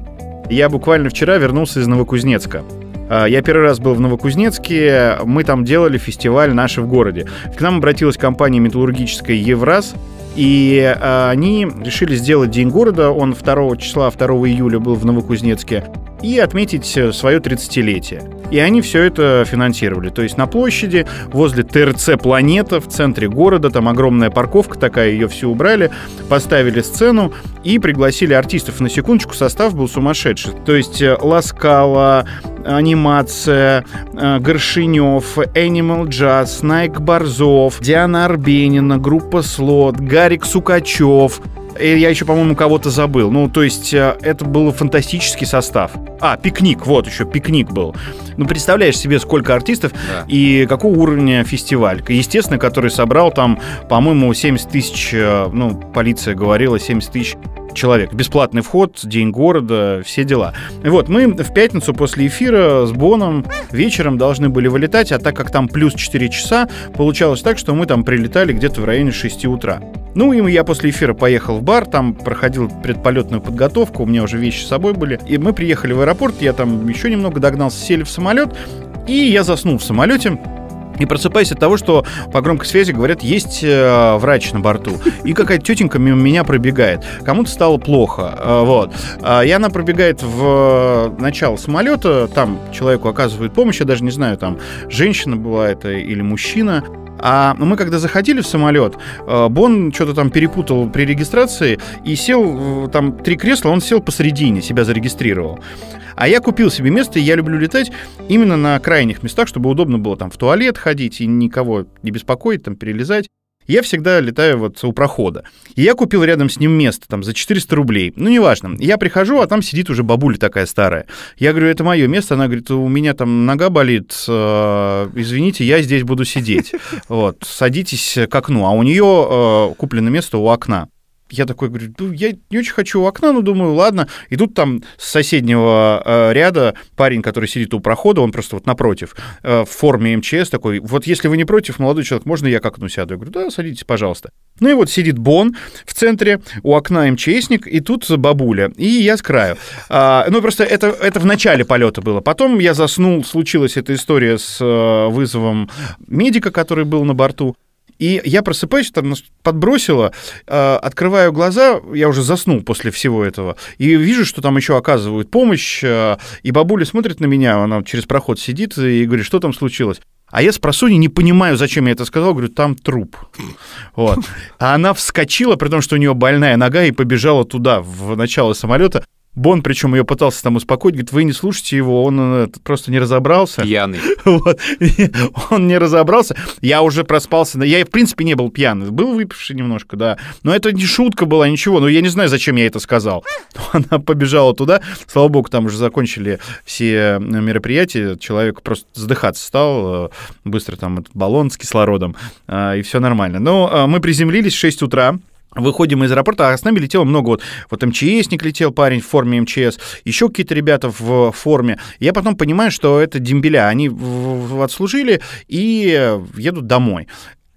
Я буквально вчера вернулся из Новокузнецка. А, Я первый раз был в Новокузнецке, мы там делали фестиваль «Наши в городе». К нам обратилась компания металлургическая «Евраз», и а, они решили сделать День города, он 2 числа, 2 июля был в Новокузнецке, и отметить э, свое 30-летие. И они все это финансировали. То есть на площади, возле ТРЦ «Планета», в центре города, там огромная парковка такая, ее все убрали, поставили сцену и пригласили артистов. На секундочку, состав был сумасшедший. То есть э, Ласкала, анимация, э, Горшинев, Animal Jazz, Найк Борзов, Диана Арбенина, группа Слот, Гарик Сукачев, и я еще, по-моему, кого-то забыл. Ну, то есть, э, это был фантастический состав. А, пикник, вот еще пикник был. Ну, представляешь себе, сколько артистов Да. и какого уровня фестиваль. Естественно, который собрал там, по-моему, 70 тысяч, э, ну, полиция говорила, 70 тысяч человек. Бесплатный вход, день города, все дела. Вот, мы в пятницу после эфира с Боном вечером должны были вылетать, а так как там плюс 4 часа, получалось так, что мы там прилетали где-то в районе 6 утра. Ну, и я после эфира поехал в бар, там проходил предполетную подготовку, у меня уже вещи с собой были. И мы приехали в аэропорт, я там еще немного догнался, сели в самолет, и я заснул в самолете. И просыпаюсь от того, что по громкой связи говорят, есть э, врач на борту. И какая-то тетенька мимо меня пробегает. Кому-то стало плохо. э, вот. А, И она пробегает в э, начало самолета, там человеку оказывает помощь, я даже не знаю, там женщина была это или мужчина. А мы когда заходили в самолет, э, Бон что-то там перепутал при регистрации и сел, э, там три кресла, он сел посередине, себя зарегистрировал. А я купил себе место, и я люблю летать именно на крайних местах, чтобы удобно было там в туалет ходить и никого не беспокоить, там перелезать. Я всегда летаю вот у прохода. И я купил рядом с ним место, там, за 400 рублей. Ну, неважно. Я прихожу, а там сидит уже бабуля такая старая. Я говорю, это мое место. Она говорит, у меня там нога болит, э, извините, я здесь буду сидеть. (laughs) Вот, садитесь к окну. А у нее э, куплено место у окна. Я такой говорю, ну, я не очень хочу у окна, но думаю, ладно. И тут там с соседнего э, ряда парень, который сидит у прохода, он просто вот напротив, э, в форме МЧС такой, вот если вы не против, молодой человек, можно я к окну сяду? Я говорю, да, садитесь, пожалуйста. Ну и вот сидит Бон в центре, у окна МЧСник, и тут бабуля, и я с краю. А, ну, просто это, это в начале полета было. Потом я заснул, случилась эта история с э, вызовом медика, который был на борту. И я просыпаюсь, там нас подбросило, э, открываю глаза, я уже заснул после всего этого, и вижу, что там еще оказывают помощь, э, и бабуля смотрит на меня, она через проход сидит и говорит, что там случилось. А я с просуни не понимаю, зачем я это сказал, говорю, там труп. Вот. А она вскочила, при том, что у нее больная нога, и побежала туда, в начало самолета. Бон, причем ее пытался там успокоить, говорит, вы не слушайте его, он э, просто не разобрался. Пьяный. (laughs) Вот. Он не разобрался. Я уже проспался. Я, в принципе, не был пьяный. Был выпивший немножко, да. Но это не шутка была, ничего. Но я не знаю, зачем я это сказал. (laughs) Она побежала туда. Слава богу, там уже закончили все мероприятия. Человек просто задыхаться стал. Э, быстро там этот баллон с кислородом. э, И все нормально. Но мы приземлились в 6 утра. Выходим из аэропорта, а с нами летело много вот, вот МЧСник летел парень в форме МЧС, еще какие-то ребята в форме. Я потом понимаю, что это дембеля, они в- в- отслужили и едут домой.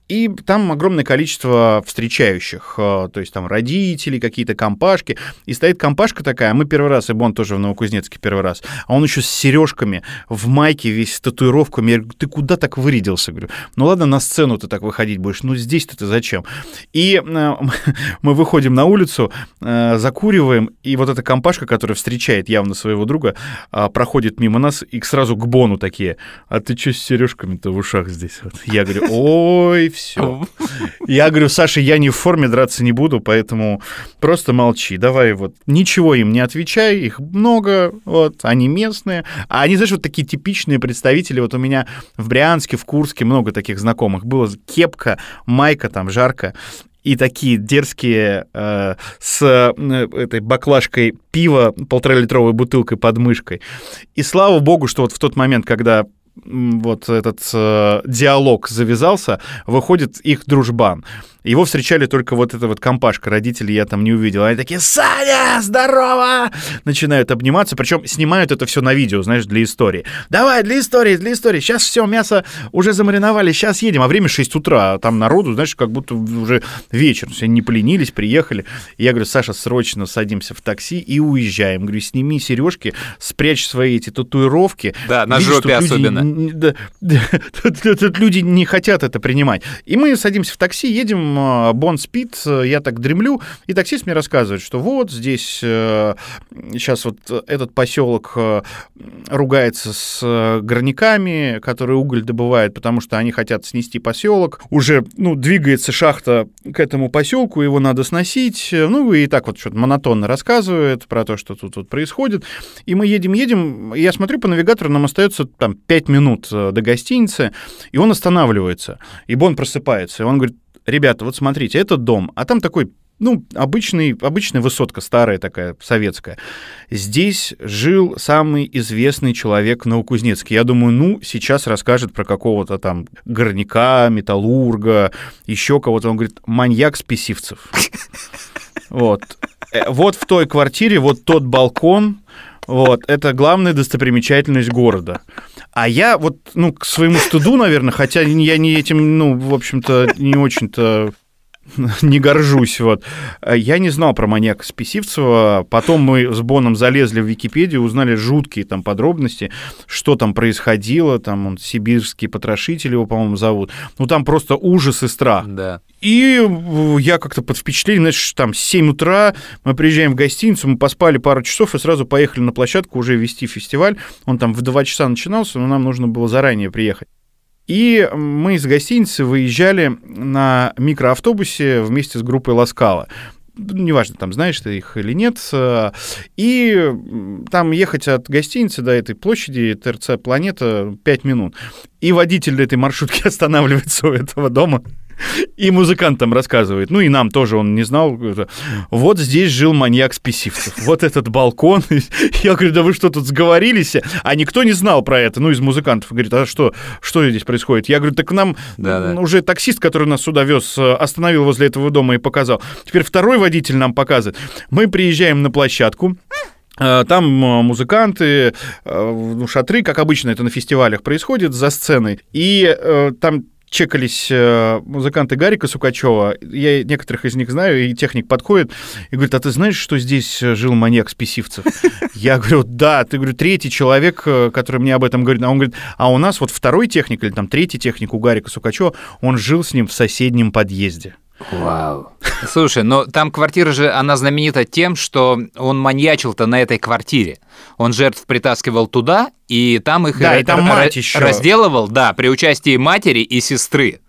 И там огромное количество встречающих, э, то есть там родители, какие-то компашки. И стоит компашка такая, мы первый раз, и Бон тоже в Новокузнецке первый раз, а он еще с сережками, в майке, весь с татуировками. Я говорю, ты куда так вырядился? Говорю, ну ладно, на сцену ты так выходить будешь, ну здесь-то ты зачем? И э, (laughs) мы выходим на улицу, э, закуриваем, и вот эта компашка, которая встречает явно своего друга, э, проходит мимо нас, и сразу к Бону такие, а ты что с сережками-то в ушах здесь? Я говорю, ой, все. (laughs) Я говорю, Саша, я не в форме, драться не буду, поэтому просто молчи. Давай вот ничего им не отвечай, их много, вот, они местные. А они, знаешь, вот такие типичные представители. Вот у меня в Брянске, в Курске много таких знакомых. Было кепка, майка там, жарко. И такие дерзкие э, с э, этой баклажкой пива, полторалитровой бутылкой под мышкой. И слава богу, что вот в тот момент, когда вот этот э, диалог завязался, выходит их дружбан. Его встречали только вот эта вот компашка, родителей я там не увидел. Они такие, Саня, здорово! Начинают обниматься, причем снимают это все на видео, знаешь, для истории. Давай, для истории, для истории. Сейчас все, мясо уже замариновали, сейчас едем. А время 6 утра, а там народу, знаешь, как будто уже вечер. Все не поленились, приехали. И я говорю, Саша, срочно садимся в такси и уезжаем. Говорю, сними сережки, спрячь свои эти татуировки. Да, на Видишь, жопе люди особенно. н- да, (laughs) тут, тут- люди не хотят это принимать. И мы садимся в такси, едем, Бон спит, я так дремлю, и таксист мне рассказывает, что вот здесь сейчас вот э, этот поселок э, ругается с э, горняками, которые уголь добывают, потому что они хотят снести поселок. Уже, ну, двигается шахта к этому поселку, его надо сносить. Ну, и так вот что-то монотонно рассказывает про то, что тут вот происходит. И мы едем-едем, я смотрю по навигатору, нам остается там 5 минут до гостиницы, и он останавливается. И Бон просыпается, и он говорит, ребята, вот смотрите, это дом, а там такой ну, обычный, обычная высотка, старая такая, советская. Здесь жил самый известный человек в Новокузнецке. Я думаю, ну, сейчас расскажет про какого-то там горняка, металлурга, еще кого-то. Он говорит, маньяк спесивцев. Вот. Э, Вот в той квартире, вот тот балкон, вот, это главная достопримечательность города. А я вот, ну, к своему стыду, наверное, хотя я не этим, ну, в общем-то, не очень-то (laughs) не горжусь, вот. Я не знал про маньяка Списивцева. Потом мы с Боном залезли в Википедию, узнали жуткие там подробности, что там происходило. Там он сибирский потрошитель его, по-моему, зовут. Ну, там просто ужас и страх. Да. И э, я как-то под впечатлением, знаешь, там 7 утра мы приезжаем в гостиницу, мы поспали пару часов и сразу поехали на площадку уже вести фестиваль. Он там в 2 часа начинался, но нам нужно было заранее приехать. И мы из гостиницы выезжали на микроавтобусе вместе с группой Ласкала. Неважно, там знаешь ты их или нет. э, И там ехать от гостиницы до этой площади ТРЦ «Планета» 5 минут. И водитель этой маршрутки (laughs) останавливается у этого дома И музыкант там рассказывает, ну и нам тоже он не знал. Вот здесь жил маньяк спесивцев. Вот этот балкон. (laughs) Я говорю, да вы что тут сговорились? А никто не знал про это, ну из музыкантов. Говорит, а что, что здесь происходит? Я говорю, так нам Да-да. уже таксист, который нас сюда вез, остановил возле этого дома и показал. Теперь второй водитель нам показывает. Мы приезжаем на площадку, Э, Там э, музыканты, э, ну, шатры, как обычно это на фестивалях происходит, за сценой. И э, там чекались э, музыканты Гарика Сукачева. Я некоторых из них знаю, и техник подходит и говорит, а ты знаешь, что здесь э, жил маньяк спесивцев? Я говорю, да. Ты, говорю, третий человек, э, который мне об этом говорит. А он говорит, а у нас вот второй техник, или там третий техник у Гарика Сукачева, он жил с ним в соседнем подъезде. Вау. Слушай, но там квартира же, она знаменита тем, что он маньячил-то на этой квартире. Он жертв притаскивал туда, и там их Да, и там р- мать р- ещё. разделывал, да, при участии матери и сестры.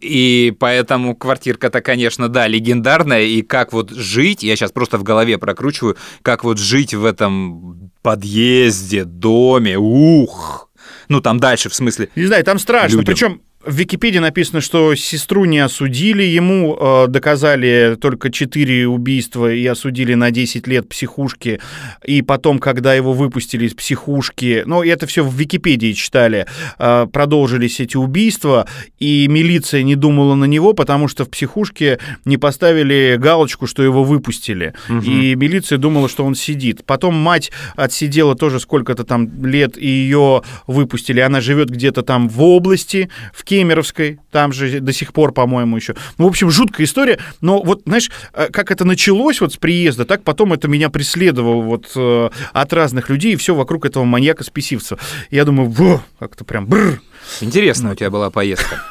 И поэтому квартирка-то, конечно, да, легендарная. И как вот жить, я сейчас просто в голове прокручиваю, как вот жить в этом подъезде, доме, ух. Ну, там дальше, в смысле. Не знаю, там страшно. людям. Причем в Википедии написано, что сестру не осудили, ему э, доказали только 4 убийства и осудили на 10 лет психушки. И потом, когда его выпустили из психушки, ну, это все в Википедии читали, э, продолжились эти убийства, и милиция не думала на него, потому что в психушке не поставили галочку, что его выпустили. И милиция думала, что он сидит. Потом мать отсидела тоже сколько-то там лет, и ее выпустили. Она живет где-то там в области, в Кемеровской, там же до сих пор, по-моему, еще. Ну, в общем, жуткая история. Но вот, знаешь, э, как это началось вот с приезда, так потом это меня преследовало вот э, от разных людей, и все вокруг этого маньяка-спесивца. Я думаю, как-то прям бррр. Интересная у тебя была поездка.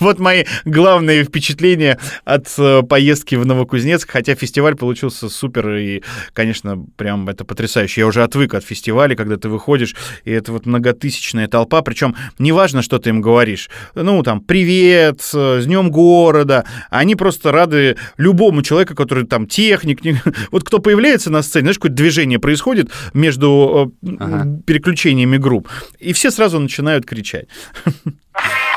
Вот мои главные впечатления от э, поездки в Новокузнецк, хотя фестиваль получился супер, и, конечно, прям это потрясающе. Я уже отвык от фестиваля, когда ты выходишь, и это вот многотысячная толпа, причем неважно, что ты им говоришь, ну, там, привет, э, с днем города, они просто рады любому человеку, который там техник, (laughs) вот кто появляется на сцене, знаешь, какое-то движение происходит между э, Ага. переключениями групп, и все сразу начинают кричать. (laughs)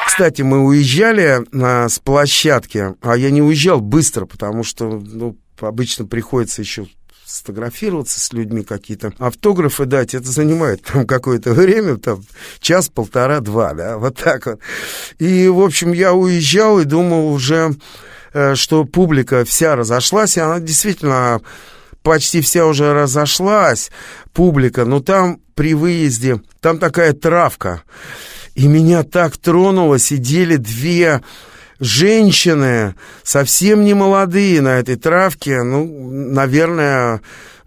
Кстати, мы уезжали а, с площадки, а я не уезжал быстро, потому что ну, обычно приходится еще сфотографироваться с людьми какие-то автографы дать, это занимает (laughs) там какое-то время, там час, полтора, два, да, вот так вот. И, в общем, я уезжал и думал уже, э, что публика вся разошлась, и она действительно почти вся уже разошлась, публика, но там при выезде, там такая травка, и меня так тронуло, сидели две женщины, совсем не молодые на этой травке, ну, наверное,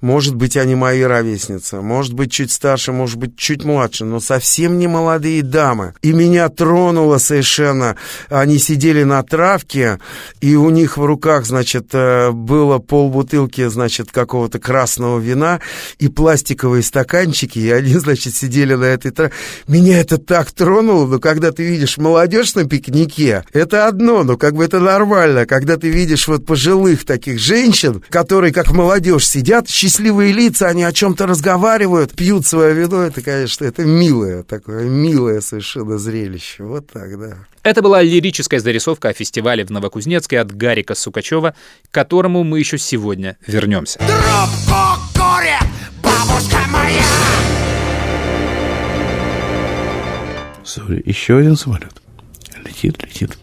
может быть, они мои ровесницы, может быть, чуть старше, может быть, чуть младше, но совсем не молодые дамы. И меня тронуло совершенно. Они сидели на травке, и у них в руках, значит, э, было полбутылки, значит, какого-то красного вина и пластиковые стаканчики, и они, (laughs) значит, сидели на этой травке. Меня это так тронуло, но когда ты видишь молодежь на пикнике, это одно, но как бы это нормально. Когда ты видишь вот пожилых таких женщин, которые как молодежь сидят, счастливые лица, они о чем-то разговаривают, пьют свое вино, это, конечно, это милое такое, милое совершенно зрелище. Вот так, да. Это была лирическая зарисовка о фестивале в Новокузнецке от Гарика Сукачева, к которому мы еще сегодня вернемся. Сори, еще один самолет. Летит, летит.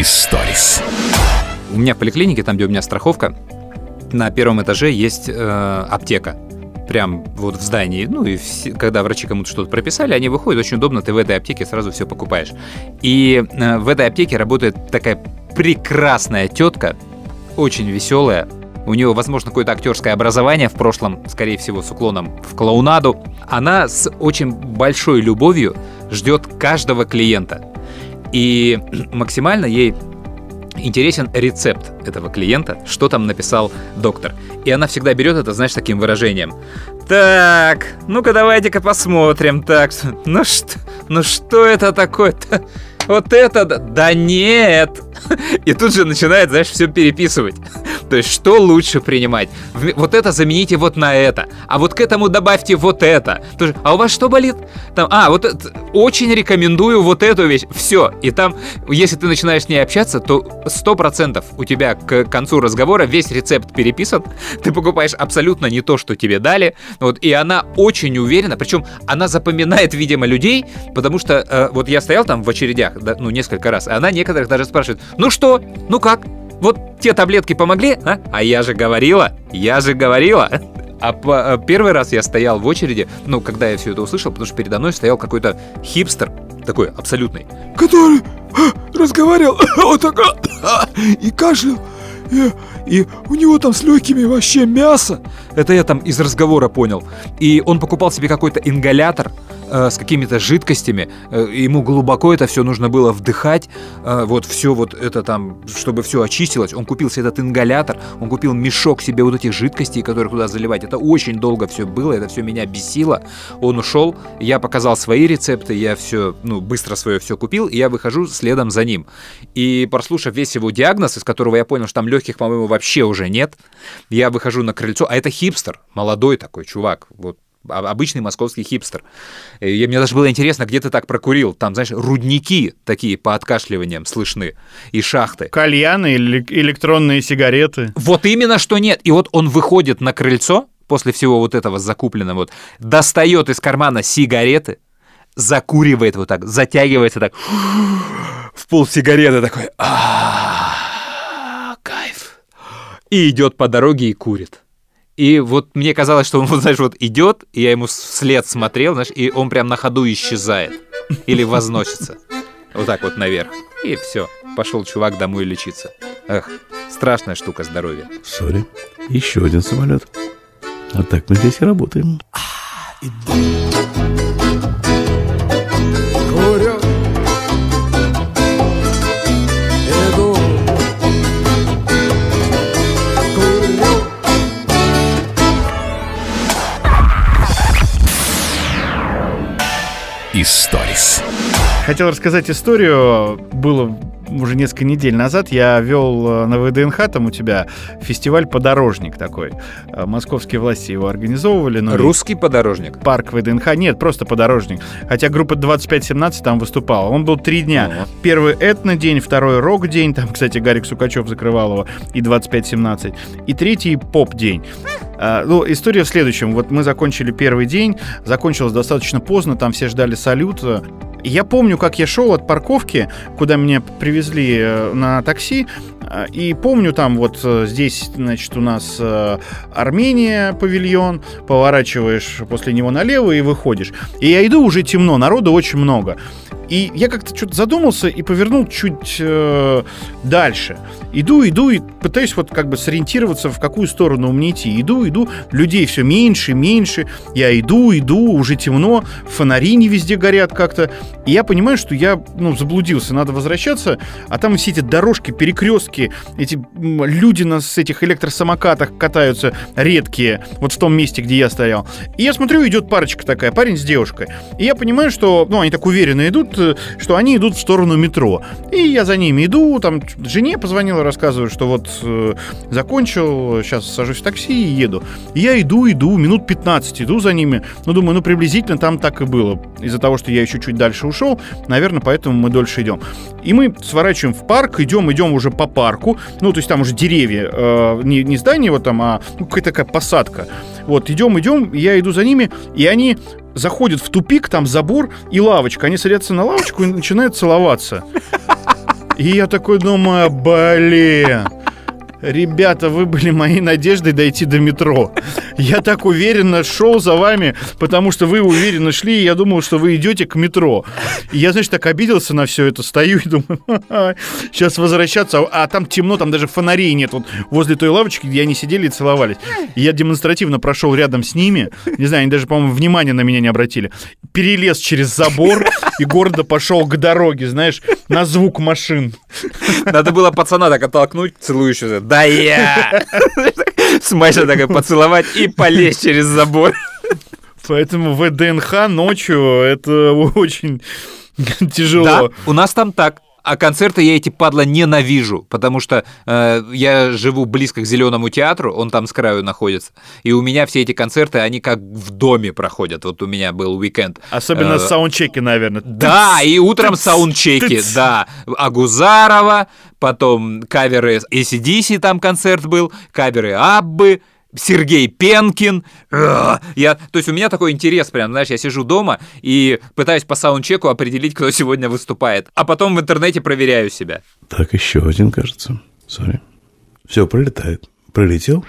Историс. У меня в поликлинике, там, где у меня страховка, на первом этаже есть э, аптека. Прям вот в здании. Ну и все- когда врачи кому-то что-то прописали, они выходят, очень удобно, ты в этой аптеке сразу все покупаешь. И э, в этой аптеке работает такая прекрасная тетка, очень веселая. У нее, возможно, какое-то актерское образование в прошлом, скорее всего, с уклоном в клоунаду. Она с очень большой любовью ждет каждого клиента. И максимально ей интересен рецепт этого клиента, что там написал доктор. И она всегда берет это, знаешь, таким выражением. Так, ну-ка давайте-ка посмотрим. Так, ну что, ну что это такое-то? Вот это да, да нет! И тут же начинает, знаешь, все переписывать. То есть, что лучше принимать? Вот это замените вот на это, а вот к этому добавьте вот это. Тоже, а у вас что болит? Там, а, вот это- очень рекомендую вот эту вещь. Все. И там, если ты начинаешь с ней общаться, то сто процентов у тебя к концу разговора весь рецепт переписан. Ты покупаешь абсолютно не то, что тебе дали. Вот, и она очень уверена, причем она запоминает, видимо, людей, потому что э, вот я стоял там в очередях, ну, несколько раз, и она некоторых даже спрашивает, ну что, ну как, вот те таблетки помогли, а? А я же говорила, я же говорила. А по- э, первый раз я стоял в очереди, ну, когда я все это услышал, потому что передо мной стоял какой-то хипстер, такой абсолютный. который разговаривал (coughs) вот так (coughs) и кашлял. И, и у него там с легкими вообще мясо. Это я там из разговора понял. И он покупал себе какой-то ингалятор э, с какими-то жидкостями. Э, ему глубоко это все нужно было вдыхать. Э, вот все вот это там, чтобы все очистилось. Он купил себе этот ингалятор. Он купил мешок себе вот этих жидкостей, которые туда заливать. Это очень долго все было. Это все меня бесило. Он ушел. Я показал свои рецепты. Я все, ну, быстро свое все купил. И я выхожу следом за ним. И прослушав весь его диагноз, из которого я понял, что там легких, по-моему, вообще уже нет, я выхожу на крыльцо. А это хипстер. Молодой такой чувак. Вот обычный московский хипстер. И мне даже было интересно, где ты так прокурил. Там, знаешь, рудники такие по откашливаниям слышны и шахты. Кальяны или электронные сигареты. Вот именно что нет. И вот он выходит на крыльцо после всего вот этого закупленного, вот, достает из кармана сигареты, закуривает вот так, затягивается так в пол сигареты такой. «А, Кайф. И идет по дороге и курит. И вот мне казалось, что он, вот, знаешь, вот идет, и я ему вслед смотрел, знаешь, и он прям на ходу исчезает. Или возносится. Вот так вот наверх. И все. Пошел чувак домой лечиться. Эх, страшная штука здоровья. Сори, еще один самолет. А так мы здесь и работаем. Курю, Историс. Хотел рассказать историю. Было уже несколько недель назад. Я вел э, на ВДНХ, там у тебя фестиваль «Подорожник» такой. Э, Московские власти его организовывали. но Русский подорожник. Парк ВДНХ. Нет, просто «Подорожник». Хотя группа 2517 там выступала. Он был три дня. Ну. Первый этно-день, второй рок-день. Там, кстати, Гарик Сукачев закрывал его. И 2517. И третий поп-день. А, Ну, история в следующем. Вот мы закончили первый день, закончилось достаточно поздно, там все ждали салюта. И Я помню, как я шел от парковки, куда меня привезли э, на такси, а, и помню там вот э, здесь, значит, у нас э, Армения, павильон, поворачиваешь после него налево и выходишь. И я иду, уже темно, народу очень много. И я как-то что-то задумался и повернул чуть э, дальше. Иду, иду и пытаюсь вот как бы сориентироваться, в какую сторону мне идти. Иду, иду, людей все меньше, меньше. Я иду, иду, уже темно, фонари не везде горят как-то. И я понимаю, что я, ну, заблудился, надо возвращаться. А там все эти дорожки, перекрестки, эти люди на с этих электросамокатах катаются редкие, вот в том месте, где я стоял. И я смотрю, идет парочка такая, парень с девушкой. И я понимаю, что, ну, они так уверенно идут, э, что они идут в сторону метро. И я за ними иду, там жене позвонила, рассказываю, что вот э, закончил, сейчас сажусь в такси и еду. И я иду, иду, минут 15 иду за ними. Ну, думаю, ну, приблизительно там так и было. Из-за того, что я еще чуть дальше ушел, наверное, поэтому мы дольше идем. И мы сворачиваем в парк, идем, идем уже по парку. Ну, то есть там уже деревья, э, не, не здание вот там, а ну, какая-то такая посадка. Вот, идем, идем, я иду за ними, и они заходят в тупик, там забор и лавочка. Они садятся на лавочку и начинают целоваться. И я такой думаю, блин, ребята, вы были моей надеждой дойти до метро. Я так уверенно шел за вами, потому что вы уверенно шли, и я думал, что вы идете к метро. И я, значит, так обиделся на все это, стою и думаю, «Ха-ха, сейчас возвращаться, а там темно, там даже фонарей нет, вот возле той лавочки, где они сидели и целовались. И я демонстративно прошел рядом с ними, не знаю, они даже, по-моему, внимания на меня не обратили, перелез через забор и гордо пошел к дороге, знаешь, на звук машин. Надо было пацана так оттолкнуть, целующегося. Да я! (laughs) Смайша такой поцеловать и полезть через забор. Поэтому ВДНХ ночью это очень (laughs) тяжело. Да, у нас там так. А концерты я эти, падла, ненавижу, потому что э, я живу близко к Зеленому театру, он там с краю находится, и у меня все эти концерты, они как в доме проходят. Вот у меня был уикенд. Особенно Э, саундчеки, наверное. Да, и утром саундчеки, да. Агузарова, потом каверы ACDC там концерт был, каверы Аббы, Сергей Пенкин. Ugh. Я, то есть у меня такой интерес прям, знаешь, я сижу дома и пытаюсь по саундчеку определить, кто (laughs) сегодня выступает. А потом в интернете проверяю себя. Так, еще один, кажется. Сори. Все, пролетает. Пролетел?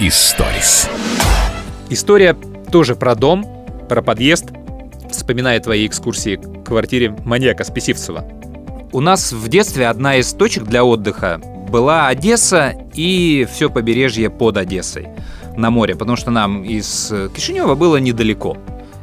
Историс. История тоже про дом, про подъезд. Вспоминая твои экскурсии к квартире маньяка Списивцева. У нас в детстве одна из точек для отдыха была Одесса и все побережье под Одессой на море, потому что нам из э, Кишинева было недалеко.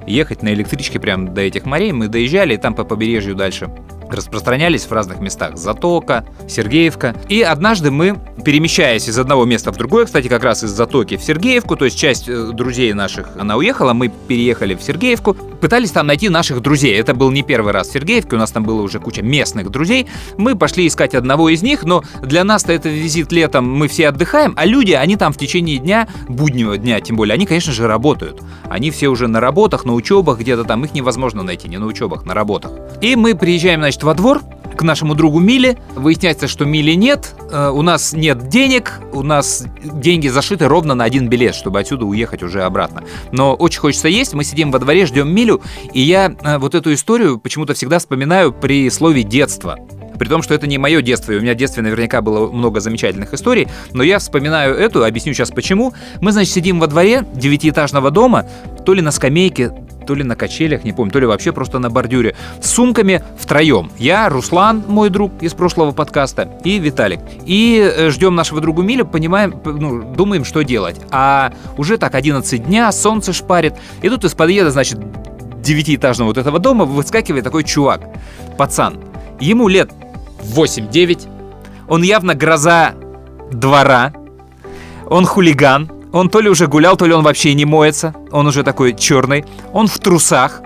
Ехать на электричке прям до этих морей мы доезжали, и там по побережью дальше распространялись в разных местах. Затока, Сергеевка. И однажды мы, перемещаясь из одного места в другое, кстати, как раз из Затоки в Сергеевку, то есть часть э, друзей наших, она уехала, мы переехали в Сергеевку, пытались там найти наших друзей. Это был не первый раз в Сергеевке, у нас там было уже куча местных друзей. Мы пошли искать одного из них, но для нас-то это визит летом, мы все отдыхаем, а люди, они там в течение дня, буднего дня тем более, они, конечно же, работают. Они все уже на работах, на учебах, где-то там, их невозможно найти, не на учебах, на работах. И мы приезжаем, значит, во двор, к нашему другу Миле. Выясняется, что Мили нет, э, у нас нет денег, у нас деньги зашиты ровно на один билет, чтобы отсюда уехать уже обратно. Но очень хочется есть, мы сидим во дворе, ждем Милю, и я э, вот эту историю почему-то всегда вспоминаю при слове «детство». При том, что это не мое детство, и у меня в детстве наверняка было много замечательных историй, но я вспоминаю эту, объясню сейчас почему. Мы, значит, сидим во дворе девятиэтажного дома, то ли на скамейке, то ли на качелях, не помню, то ли вообще просто на бордюре, с сумками втроем. Я, Руслан, мой друг из прошлого подкаста, и Виталик. И э, ждем нашего друга Миля, понимаем, ну, думаем, что делать. А уже так 11 дня, солнце шпарит, и тут из подъезда, значит, девятиэтажного вот этого дома выскакивает такой чувак, пацан. Ему лет 8-9, он явно гроза двора, он хулиган, он то ли уже гулял, то ли он вообще не моется, он уже такой черный, он в трусах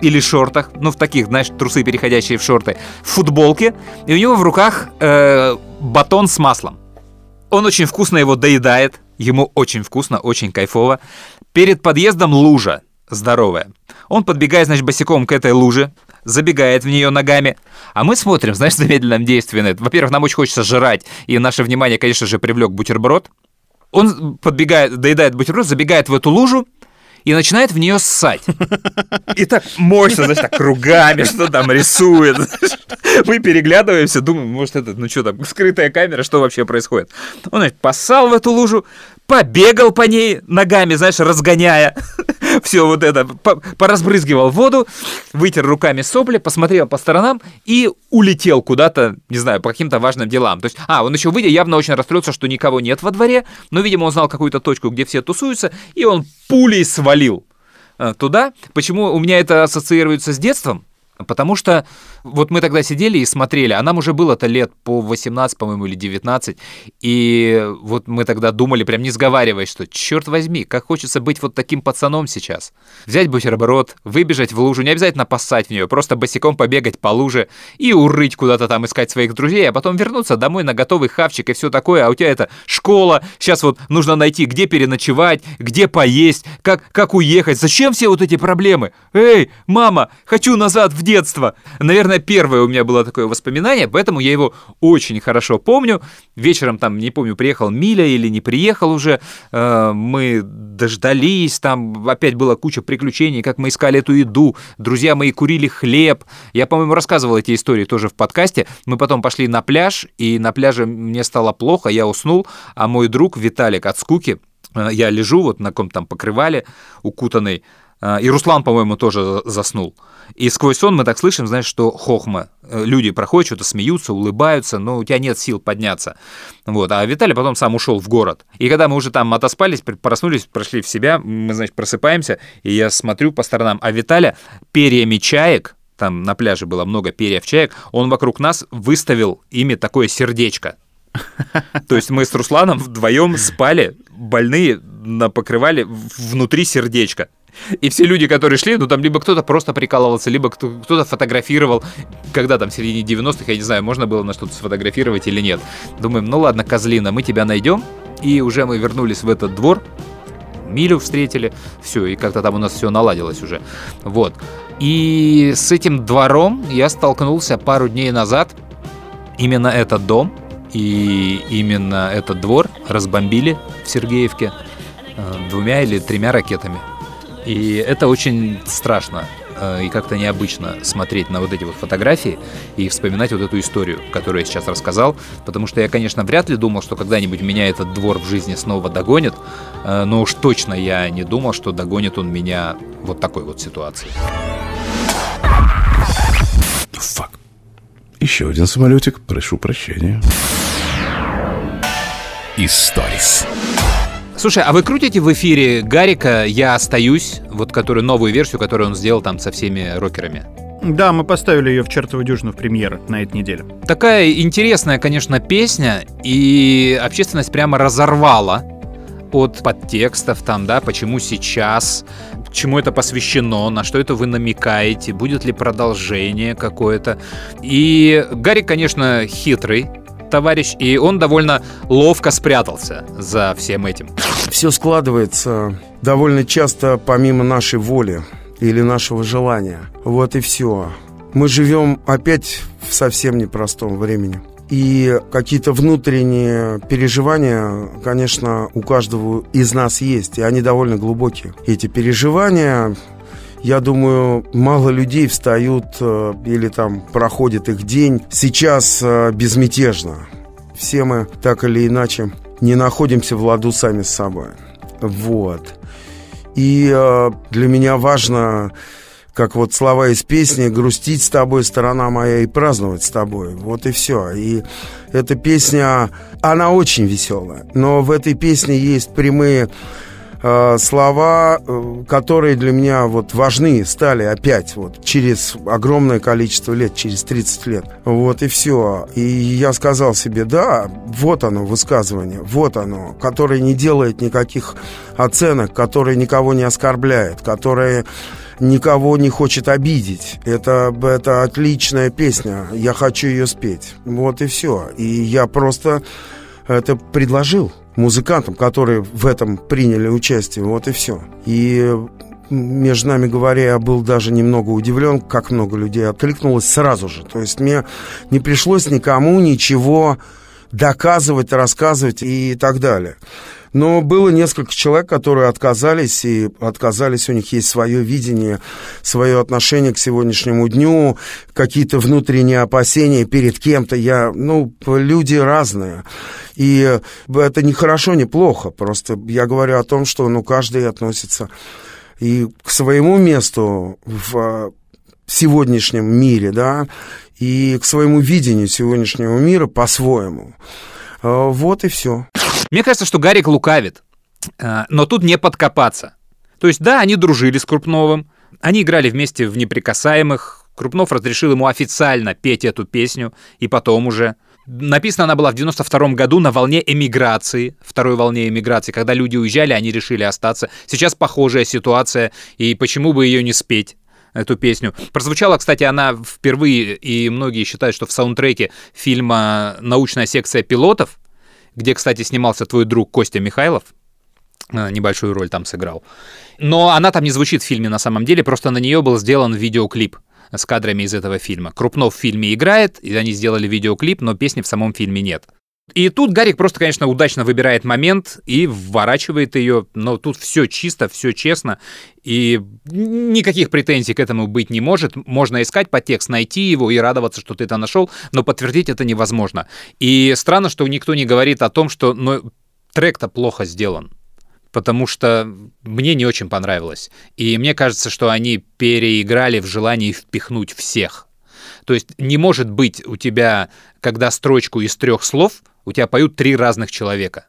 или шортах, ну в таких, знаешь, трусы, переходящие в шорты, в футболке, и у него в руках э, батон с маслом. Он очень вкусно его доедает, ему очень вкусно, очень кайфово. Перед подъездом лужа здоровая. Он подбегает, значит, босиком к этой луже, забегает в нее ногами, а мы смотрим, знаешь, (laughs) в замедленном действии. Во-первых, нам очень хочется жрать, и наше внимание, конечно же, привлек бутерброд. Он подбегает, доедает бутерброд, забегает в эту лужу и начинает в нее ссать. И так мощно, знаешь, так кругами, что там рисует. Мы переглядываемся, думаем, может, это, ну что там, скрытая камера, что вообще происходит? Он, значит, поссал в эту лужу, побегал по ней ногами, знаешь, разгоняя (laughs) все вот это, по- поразбрызгивал воду, вытер руками сопли, посмотрел по сторонам и улетел куда-то, не знаю, по каким-то важным делам. То есть, а, он еще выйдя, явно очень расстроился, что никого нет во дворе, но, видимо, он знал какую-то точку, где все тусуются, и он пулей свалил э, туда. Почему у меня это ассоциируется с детством? Потому что вот мы тогда сидели и смотрели, а нам уже было-то лет по 18, по-моему, или 19, и вот мы тогда думали, прям не сговариваясь, что, черт возьми, как хочется быть вот таким пацаном сейчас. Взять бутерброд, выбежать в лужу, не обязательно поссать в нее, просто босиком побегать по луже и урыть куда-то там, искать своих друзей, а потом вернуться домой на готовый хавчик и все такое, а у тебя это школа, сейчас вот нужно найти, где переночевать, где поесть, как, как уехать, зачем все вот эти проблемы? Эй, мама, хочу назад в детство. Наверное, первое у меня было такое воспоминание, поэтому я его очень хорошо помню. Вечером там, не помню, приехал Миля или не приехал уже, э, мы дождались, там опять была куча приключений, как мы искали эту еду, друзья мои курили хлеб. Я, по-моему, рассказывал эти истории тоже в подкасте. Мы потом пошли на пляж, и на пляже мне стало плохо, я уснул, а мой друг Виталик от скуки, э, я лежу вот на каком-то там покрывале укутанный, и Руслан, по-моему, тоже за- заснул. И сквозь сон мы так слышим, знаешь, что хохма. Э, Люди проходят, что-то смеются, улыбаются, но у тебя нет сил подняться. Вот. А Виталий потом сам ушел в город. И когда мы уже там отоспались, пр- проснулись, прошли в себя, мы, значит, просыпаемся, и я смотрю по сторонам, а Виталя перьями чаек, там на пляже было много перьев чаек, он вокруг нас выставил ими такое сердечко. То есть мы с Русланом вдвоем спали, больные, на покрывале внутри сердечко. И все люди, которые шли, ну там либо кто-то просто прикалывался, либо кто- кто-то фотографировал. Когда там в середине 90-х, я не знаю, можно было на что-то сфотографировать или нет. Думаем, ну ладно, козлина, мы тебя найдем. И уже мы вернулись в этот двор, Милю встретили, все, и как-то там у нас все наладилось уже. Вот. И с этим двором я столкнулся пару дней назад. Именно этот дом и именно этот двор разбомбили в Сергеевке двумя или тремя ракетами. И это очень страшно э, и как-то необычно смотреть на вот эти вот фотографии и вспоминать вот эту историю, которую я сейчас рассказал, потому что я, конечно, вряд ли думал, что когда-нибудь меня этот двор в жизни снова догонит, э, но уж точно я не думал, что догонит он меня вот такой вот ситуацией. Фак. Еще один самолетик. Прошу прощения. Историс. Слушай, а вы крутите в эфире Гарика «Я остаюсь», вот которую новую версию, которую он сделал там со всеми рокерами? Да, мы поставили ее в чертову дюжину в премьеры на этой неделе. Такая интересная, конечно, песня, и общественность прямо разорвала от подтекстов там, да, почему сейчас, чему это посвящено, на что это вы намекаете, будет ли продолжение какое-то. И Гарик, конечно, хитрый товарищ, и он довольно ловко спрятался за всем этим. Все складывается довольно часто помимо нашей воли или нашего желания. Вот и все. Мы живем опять в совсем непростом времени. И какие-то внутренние переживания, конечно, у каждого из нас есть, и они довольно глубокие. Эти переживания, я думаю, мало людей встают э, или там проходит их день сейчас э, безмятежно. Все мы так или иначе не находимся в ладу сами с собой. Вот. И э, для меня важно, как вот слова из песни, грустить с тобой, сторона моя, и праздновать с тобой. Вот и все. И эта песня, она очень веселая. Но в этой песне есть прямые слова, э, которые для меня вот важны стали опять вот через огромное количество лет, через 30 лет. Вот и все. И я сказал себе, да, вот оно высказывание, вот оно, которое не делает никаких оценок, которое никого не оскорбляет, которое никого не хочет обидеть. Это, это отличная песня. Я хочу ее спеть. Вот и все. И я просто это предложил музыкантам, которые в этом приняли участие. Вот и все. И между нами говоря, я был даже немного удивлен, как много людей откликнулось сразу же. То есть мне не пришлось никому ничего доказывать, рассказывать и так далее. Но было несколько человек, которые отказались, и отказались, у них есть свое видение, свое отношение к сегодняшнему дню, какие-то внутренние опасения перед кем-то. Я, ну, люди разные. И это не хорошо, не плохо. Просто я говорю о том, что, ну, каждый относится и к своему месту в сегодняшнем мире, да, и к своему видению сегодняшнего мира по-своему. Вот и все. Мне кажется, что Гарик лукавит, э, но тут не подкопаться. То есть, да, они дружили с Крупновым, они играли вместе в «Неприкасаемых», Крупнов разрешил ему официально петь эту песню, и потом уже. Написана она была в 92 году на волне эмиграции, второй волне эмиграции, когда люди уезжали, они решили остаться. Сейчас похожая ситуация, и почему бы ее не спеть? эту песню. Прозвучала, кстати, она впервые, и многие считают, что в саундтреке фильма «Научная секция пилотов», где, кстати, снимался твой друг Костя Михайлов, э, небольшую роль там сыграл. Но она там не звучит в фильме на самом деле, просто на нее был сделан видеоклип с кадрами из этого фильма. Крупнов в фильме играет, и они сделали видеоклип, но песни в самом фильме нет. И тут Гарик просто, конечно, удачно выбирает момент и вворачивает ее, но тут все чисто, все честно, и никаких претензий к этому быть не может. Можно искать подтекст, найти его и радоваться, что ты это нашел, но подтвердить это невозможно. И странно, что никто не говорит о том, что ну, трек-то плохо сделан потому что мне не очень понравилось. И мне кажется, что они переиграли в желании впихнуть всех. То есть не может быть у тебя, когда строчку из трех слов, у тебя поют три разных человека.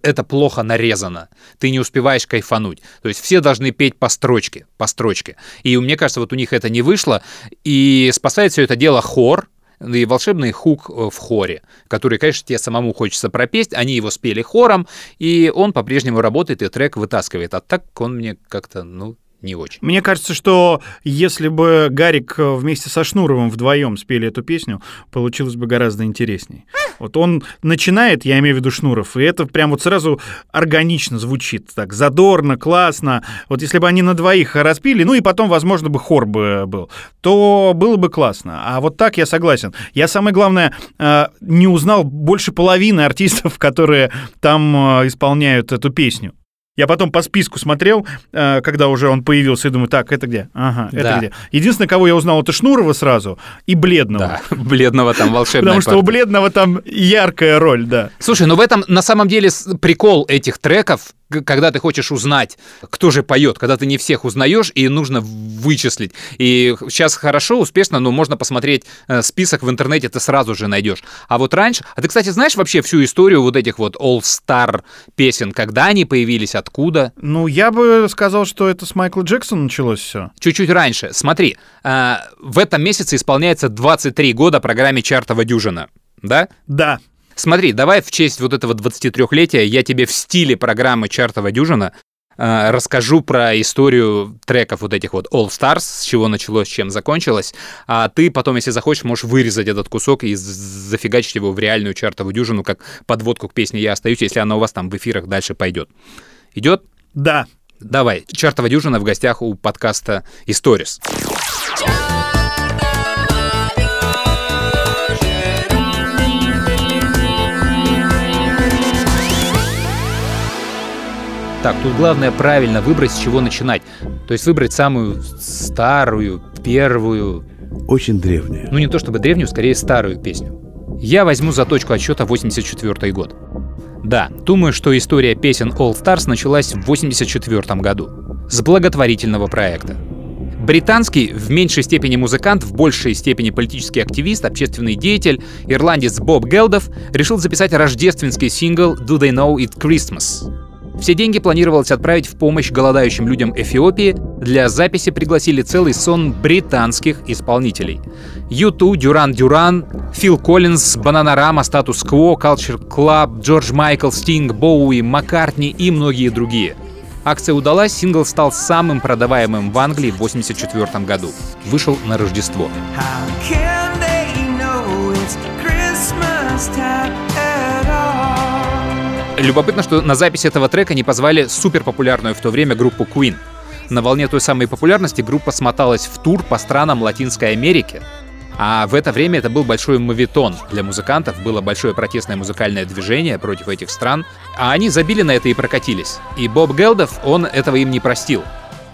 Это плохо нарезано. Ты не успеваешь кайфануть. То есть все должны петь по строчке, по строчке. И мне кажется, вот у них это не вышло. И спасает все это дело хор, и волшебный хук э, в хоре, который, конечно, тебе самому хочется пропеть. Они его спели хором, и он по-прежнему работает, и трек вытаскивает. А так он мне как-то, ну, не очень. Мне кажется, что если бы Гарик э, вместе со Шнуровым вдвоем спели эту песню, получилось бы гораздо интересней. Вот он начинает, я имею в виду Шнуров, и это прям вот сразу органично звучит, так задорно, классно. Вот если бы они на двоих распили, ну и потом, возможно, бы хор бы был, то было бы классно. А вот так я согласен. Я, самое главное, э, не узнал больше половины артистов, (laughs) которые там э, исполняют эту песню. Я потом по списку смотрел, э, когда уже он появился, и думаю, так, это где? Ага, это Да. где? Единственное, кого я узнал, это Шнурова сразу и Бледного. Да, (laughs) бледного там волшебная Потому что у. Бледного там яркая роль, да. Слушай, ну в этом на самом деле прикол этих треков, когда ты хочешь узнать, кто же поет, когда ты не всех узнаешь, и нужно вычислить. И сейчас хорошо, успешно, но можно посмотреть э, список в интернете, ты сразу же найдешь. А вот раньше... А ты, кстати, знаешь вообще всю историю вот этих вот All-Star песен? Когда они появились, откуда? Ну, я бы сказал, что это с Майкла Джексона началось все. Чуть-чуть раньше. Смотри, э, в этом месяце исполняется 23 года программе «Чартова дюжина». Да? Да. Смотри, давай в честь вот этого 23-летия я тебе в стиле программы «Чартова дюжина» э, расскажу про историю треков вот этих вот All Stars, с чего началось, с чем закончилось, а ты потом, если захочешь, можешь вырезать этот кусок и зафигачить его в реальную чартовую дюжину, как подводку к песне «Я остаюсь», если она у вас там в эфирах дальше пойдет. Идет? Да. Давай. Чартова дюжина в гостях у подкаста «Историс». Так, тут главное правильно выбрать, с чего начинать. То есть выбрать самую старую, первую, Очень древняя. ну не то чтобы древнюю, скорее старую песню. Я возьму за точку отсчета 84 год. Да, думаю, что история песен All Stars началась в 84 году. С благотворительного проекта. Британский, в меньшей степени музыкант, в большей степени политический активист, общественный деятель, ирландец Боб Гелдов решил записать рождественский сингл «Do They Know It Christmas?». Все деньги планировалось отправить в помощь голодающим людям Эфиопии. Для записи пригласили целый сон британских исполнителей. U2, Дюран Дюран, Фил Коллинз, Бананарама, Статус Кво, Culture Club, Джордж Майкл, Стинг, Боуи, Маккартни и многие другие. Акция удалась, сингл стал самым продаваемым в Англии в 1984 году. Вышел на Рождество. Can they Любопытно, что на запись этого трека не позвали суперпопулярную в то время группу Queen. На волне той самой популярности группа смоталась в тур по странам Латинской Америки. А в это время это был большой мовитон для музыкантов, было большое протестное музыкальное движение против этих стран, а они забили на это и прокатились. И Боб Гелдов, он этого им не простил.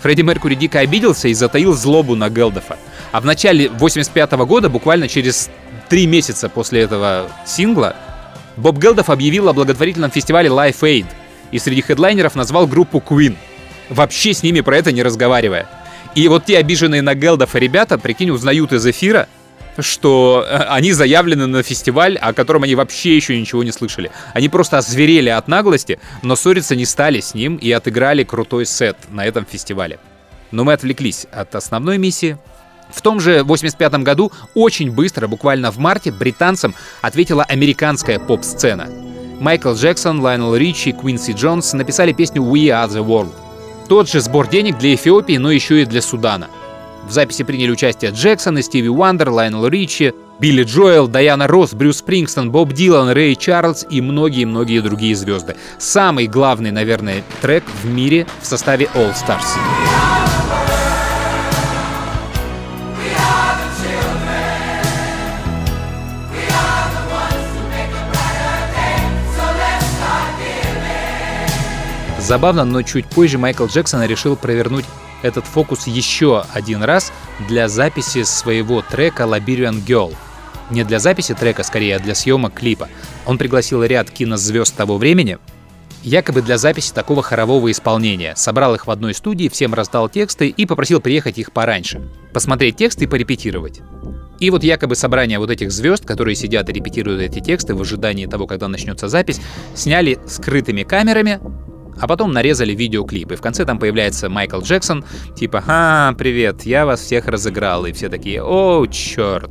Фредди Меркури дико обиделся и затаил злобу на Гелдофа. А в начале 85 года, буквально через три месяца после этого сингла, Боб Гелдов объявил о благотворительном фестивале Life Aid и среди хедлайнеров назвал группу Queen, вообще с ними про это не разговаривая. И вот те обиженные на Гелдофа ребята, прикинь, узнают из эфира, что э, они заявлены на фестиваль, о котором они вообще еще ничего не слышали. Они просто озверели от наглости, но ссориться не стали с ним и отыграли крутой сет на этом фестивале. Но мы отвлеклись от основной миссии. В том же 85 году очень быстро, буквально в марте, британцам ответила американская поп-сцена. Майкл Джексон, Лайонел Ричи, Квинси Джонс написали песню «We Are The World». Тот же сбор денег для Эфиопии, но еще и для Судана. В записи приняли участие Джексон и Стиви Уандер, Лайонел Ричи, Билли Джоэл, Дайана Росс, Брюс Спрингстон, Боб Дилан, Рэй Чарльз и многие-многие другие звезды. Самый главный, наверное, трек в мире в составе All Stars. Забавно, но чуть позже Майкл Джексон решил провернуть этот фокус еще один раз для записи своего трека «Labyrinthian Girl». Не для записи трека, скорее, а для съемок клипа. Он пригласил ряд кинозвезд того времени, якобы для записи такого хорового исполнения. Собрал их в одной студии, всем раздал тексты и попросил приехать их пораньше. Посмотреть тексты и порепетировать. И вот якобы собрание вот этих звезд, которые сидят и репетируют эти тексты в ожидании того, когда начнется запись, сняли скрытыми камерами, А потом нарезали видеоклип, и в конце там появляется Майкл Джексон, типа «Ха, привет, я вас всех разыграл», и все такие «О, черт».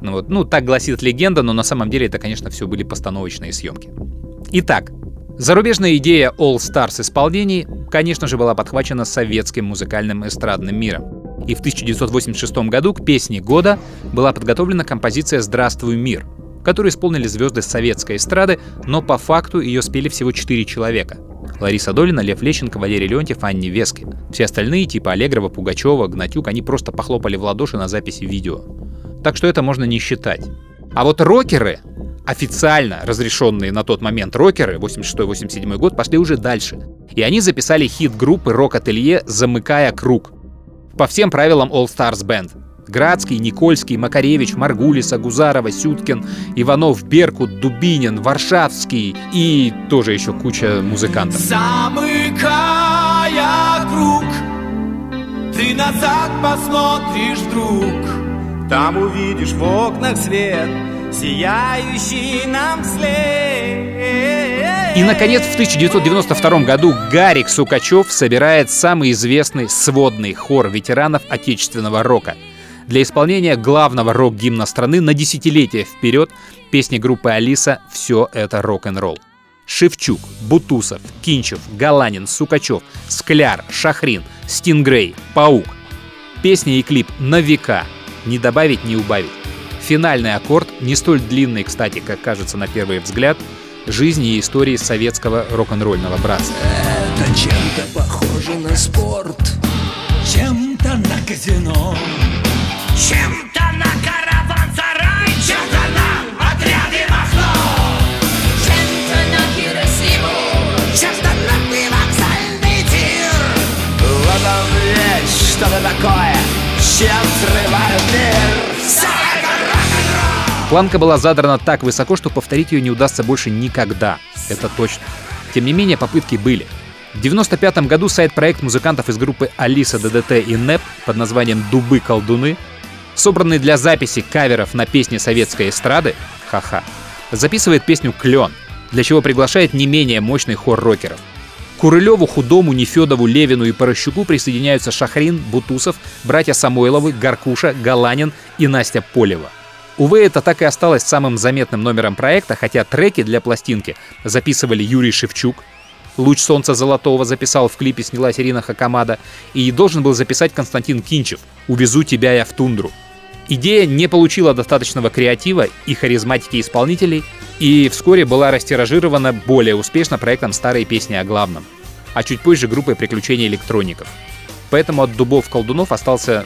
Ну, вот, ну, так гласит легенда, но на самом деле это, конечно, все были постановочные съемки. Итак, зарубежная идея All Stars исполнений, конечно же, была подхвачена советским музыкальным эстрадным миром. И в 1986 году к песне года была подготовлена композиция «Здравствуй, мир», которую исполнили звезды советской эстрады, но по факту ее спели всего четыре человека. Лариса Долина, Лев Лещенко, Валерий Леонтьев, Анни Вескин. Все остальные, типа Аллегрова, Пугачева, Гнатюк, они просто похлопали в ладоши на записи видео. Так что это можно не считать. А вот рокеры, официально разрешенные на тот момент рокеры, 86-87 год, пошли уже дальше. И они записали хит группы «Рок-ателье» «Замыкая круг», по всем правилам All Stars Band. Градский, Никольский, Макаревич, Маргулиса, Гузарова, Сюткин, Иванов, Беркут, Дубинин, Варшавский и тоже еще куча музыкантов. Замыкая круг, ты назад посмотришь, друг. Там увидишь в окнах свет, сияющий нам вслед. И, наконец, в 1992 году Гарик Сукачев собирает самый известный сводный хор ветеранов отечественного рока. Для исполнения главного рок-гимна страны на десятилетия вперед песни группы «Алиса» «Все это рок-н-ролл». Шевчук, Бутусов, Кинчев, Галанин, Сукачев, Скляр, Шахрин, Стингрей, Паук. Песня и клип на века. Не добавить, не убавить. Финальный аккорд, не столь длинный, кстати, как кажется на первый взгляд, жизни и истории советского рок-н-ролльного братства. Это чем-то похоже на спорт, чем-то на казино, Планка была задрана так высоко, что повторить ее не удастся больше никогда. Это точно. Тем не менее, попытки были. В 1995 году сайт-проект музыкантов из группы Алиса ДДТ и НЭП под названием «Дубы-колдуны», собранный для записи каверов на песни советской эстрады, ха-ха, записывает песню «Клен», для чего приглашает не менее мощный хор рокеров. К Курылеву, Худому, Нефедову, Левину и Порощуку присоединяются Шахрин, Бутусов, братья Самойловы, Гаркуша, Галанин и Настя Полева. Увы, это так и осталось самым заметным номером проекта, хотя треки для пластинки записывали Юрий Шевчук, «Луч солнца золотого» записал в клипе, снялась Ирина Хакамада, и должен был записать Константин Кинчев «Увезу тебя я в тундру». Идея не получила достаточного креатива и харизматики исполнителей, и вскоре была растиражирована более успешно проектом «Старые песни о главном», а чуть позже группой «Приключения электроников». Поэтому от дубов-колдунов остался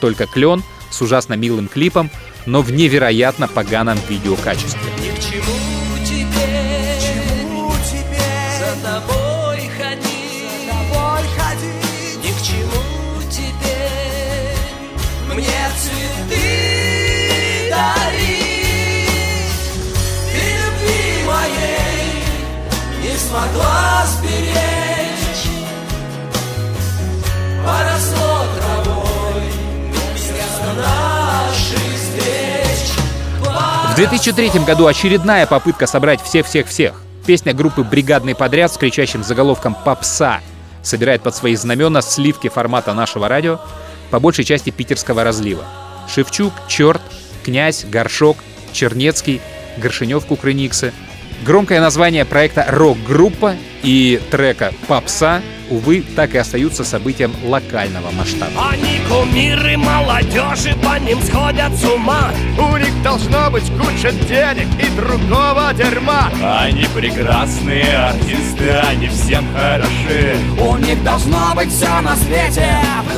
только клен с ужасно милым клипом, но в невероятно поганом видеокачестве. Ни к чему смогла сберечь, поросло травой место наших встреч. В 2003 году очередная попытка собрать всех-всех-всех. Песня группы «Бригадный подряд» с кричащим заголовком «Попса» собирает под свои знамена сливки формата нашего радио, по большей части питерского разлива. Шевчук, Черт, Князь, Горшок, Чернецкий, Горшинев Кукрыниксы. Громкое название проекта «Рок-группа» и трека «Попса» увы, так и остаются событием локального масштаба. Они кумиры молодежи, по ним сходят с ума. У них должно быть куча денег и другого дерьма. Они прекрасные артисты, они всем хороши. У них должно быть все на свете,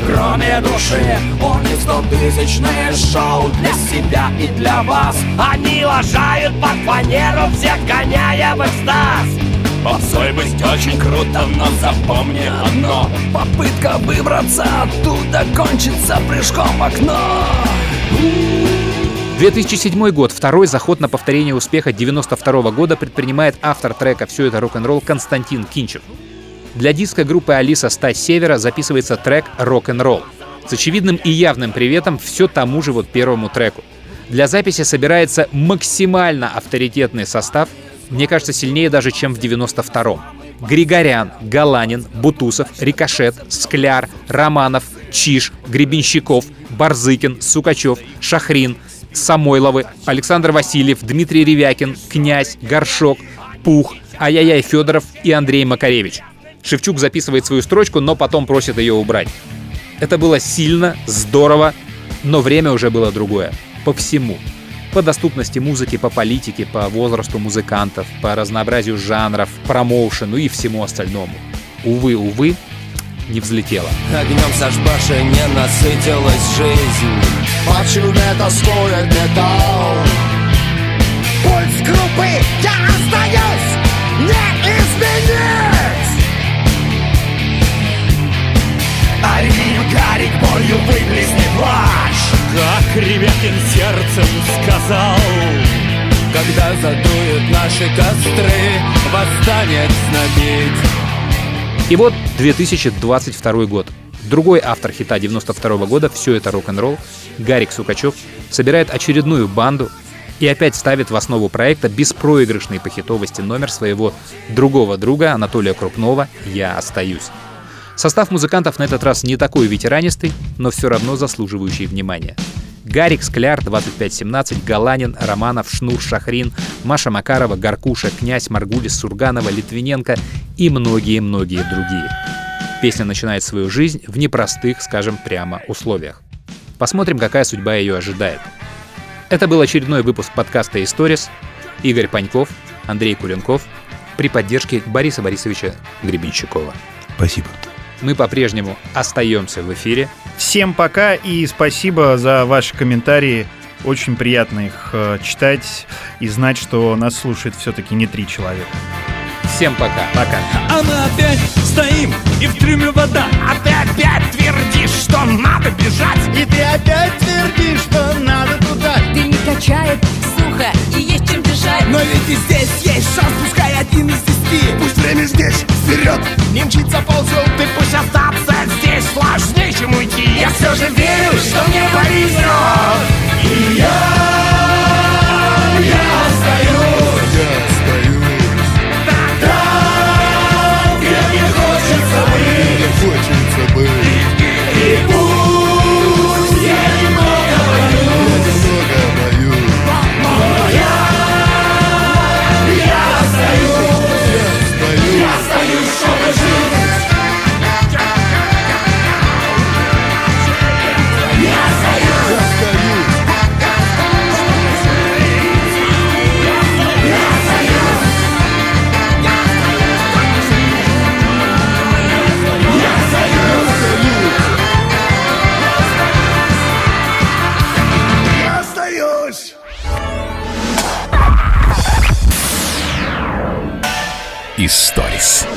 кроме души. У них стотысячное шоу для себя и для вас. Они лажают под фанеру, всех гоняя в экстаз Попсой быть очень круто, но запомни одно Попытка выбраться оттуда кончится прыжком в окно 2007 год. Второй заход на повторение успеха 92 года предпринимает автор трека «Все это рок-н-ролл» Константин Кинчев. Для диска группы Алиса Стась Севера записывается трек «Рок-н-ролл» с очевидным и явным приветом все тому же вот первому треку. Для записи собирается максимально авторитетный состав, мне кажется, сильнее даже, чем в 92-м. Григорян, Галанин, Бутусов, Рикошет, Скляр, Романов, Чиж, Гребенщиков, Барзыкин, Сукачев, Шахрин, Самойловы, Александр Васильев, Дмитрий Ревякин, Князь, Горшок, Пух, Аяяй Федоров и Андрей Макаревич. Шевчук записывает свою строчку, но потом просит ее убрать. Это было сильно, здорово, но время уже было другое. По всему. По доступности музыки, по политике, по возрасту музыкантов, по разнообразию жанров, промоушену и всему остальному. Увы, увы, не взлетело. Огнем сожбаши не насытилась жизнь Почему это стоит металл? Пульс группы я остаюсь не изменить Арин, Гарик, болью выплесни плащ Как Ревякин сердцем сказал Когда задуют наши костры Восстанет знамить И вот 2022 год. Другой автор хита 92 года «Все это рок-н-ролл» Гарик Сукачев собирает очередную банду и опять ставит в основу проекта беспроигрышный по хитовости номер своего другого друга Анатолия Крупнова «Я остаюсь». Состав музыкантов на этот раз не такой ветеранистый, но все равно заслуживающий внимания. Гарик, Скляр, 2517, Галанин, Романов, Шнур, Шахрин, Маша Макарова, Гаркуша, Князь, Маргулис, Сурганова, Литвиненко и многие-многие другие. Песня начинает свою жизнь в непростых, скажем прямо, условиях. Посмотрим, какая судьба ее ожидает. Это был очередной выпуск подкаста «Историс». Игорь Паньков, Андрей Куренков при поддержке Бориса Борисовича Гребенщикова. Спасибо. Мы по-прежнему остаемся в эфире. Всем пока и спасибо за ваши комментарии. Очень приятно их э, читать и знать, что нас слушает все-таки не три человека. Всем пока. Пока. А мы опять стоим и в трюме вода А ты опять твердишь, что надо бежать И ты опять твердишь, что надо туда Ты не качает сухо и есть чем дышать. Но ведь и здесь есть шанс, пускай один из десяти. Пусть время здесь, вперед. Не мчится, ползет, ты пусть остаться здесь сложнее, чем уйти. Я все же верю, что мне повезет И я, я остаюсь. Я остаюсь. Там, где мне хочется быть. Мне хочется быть Историс.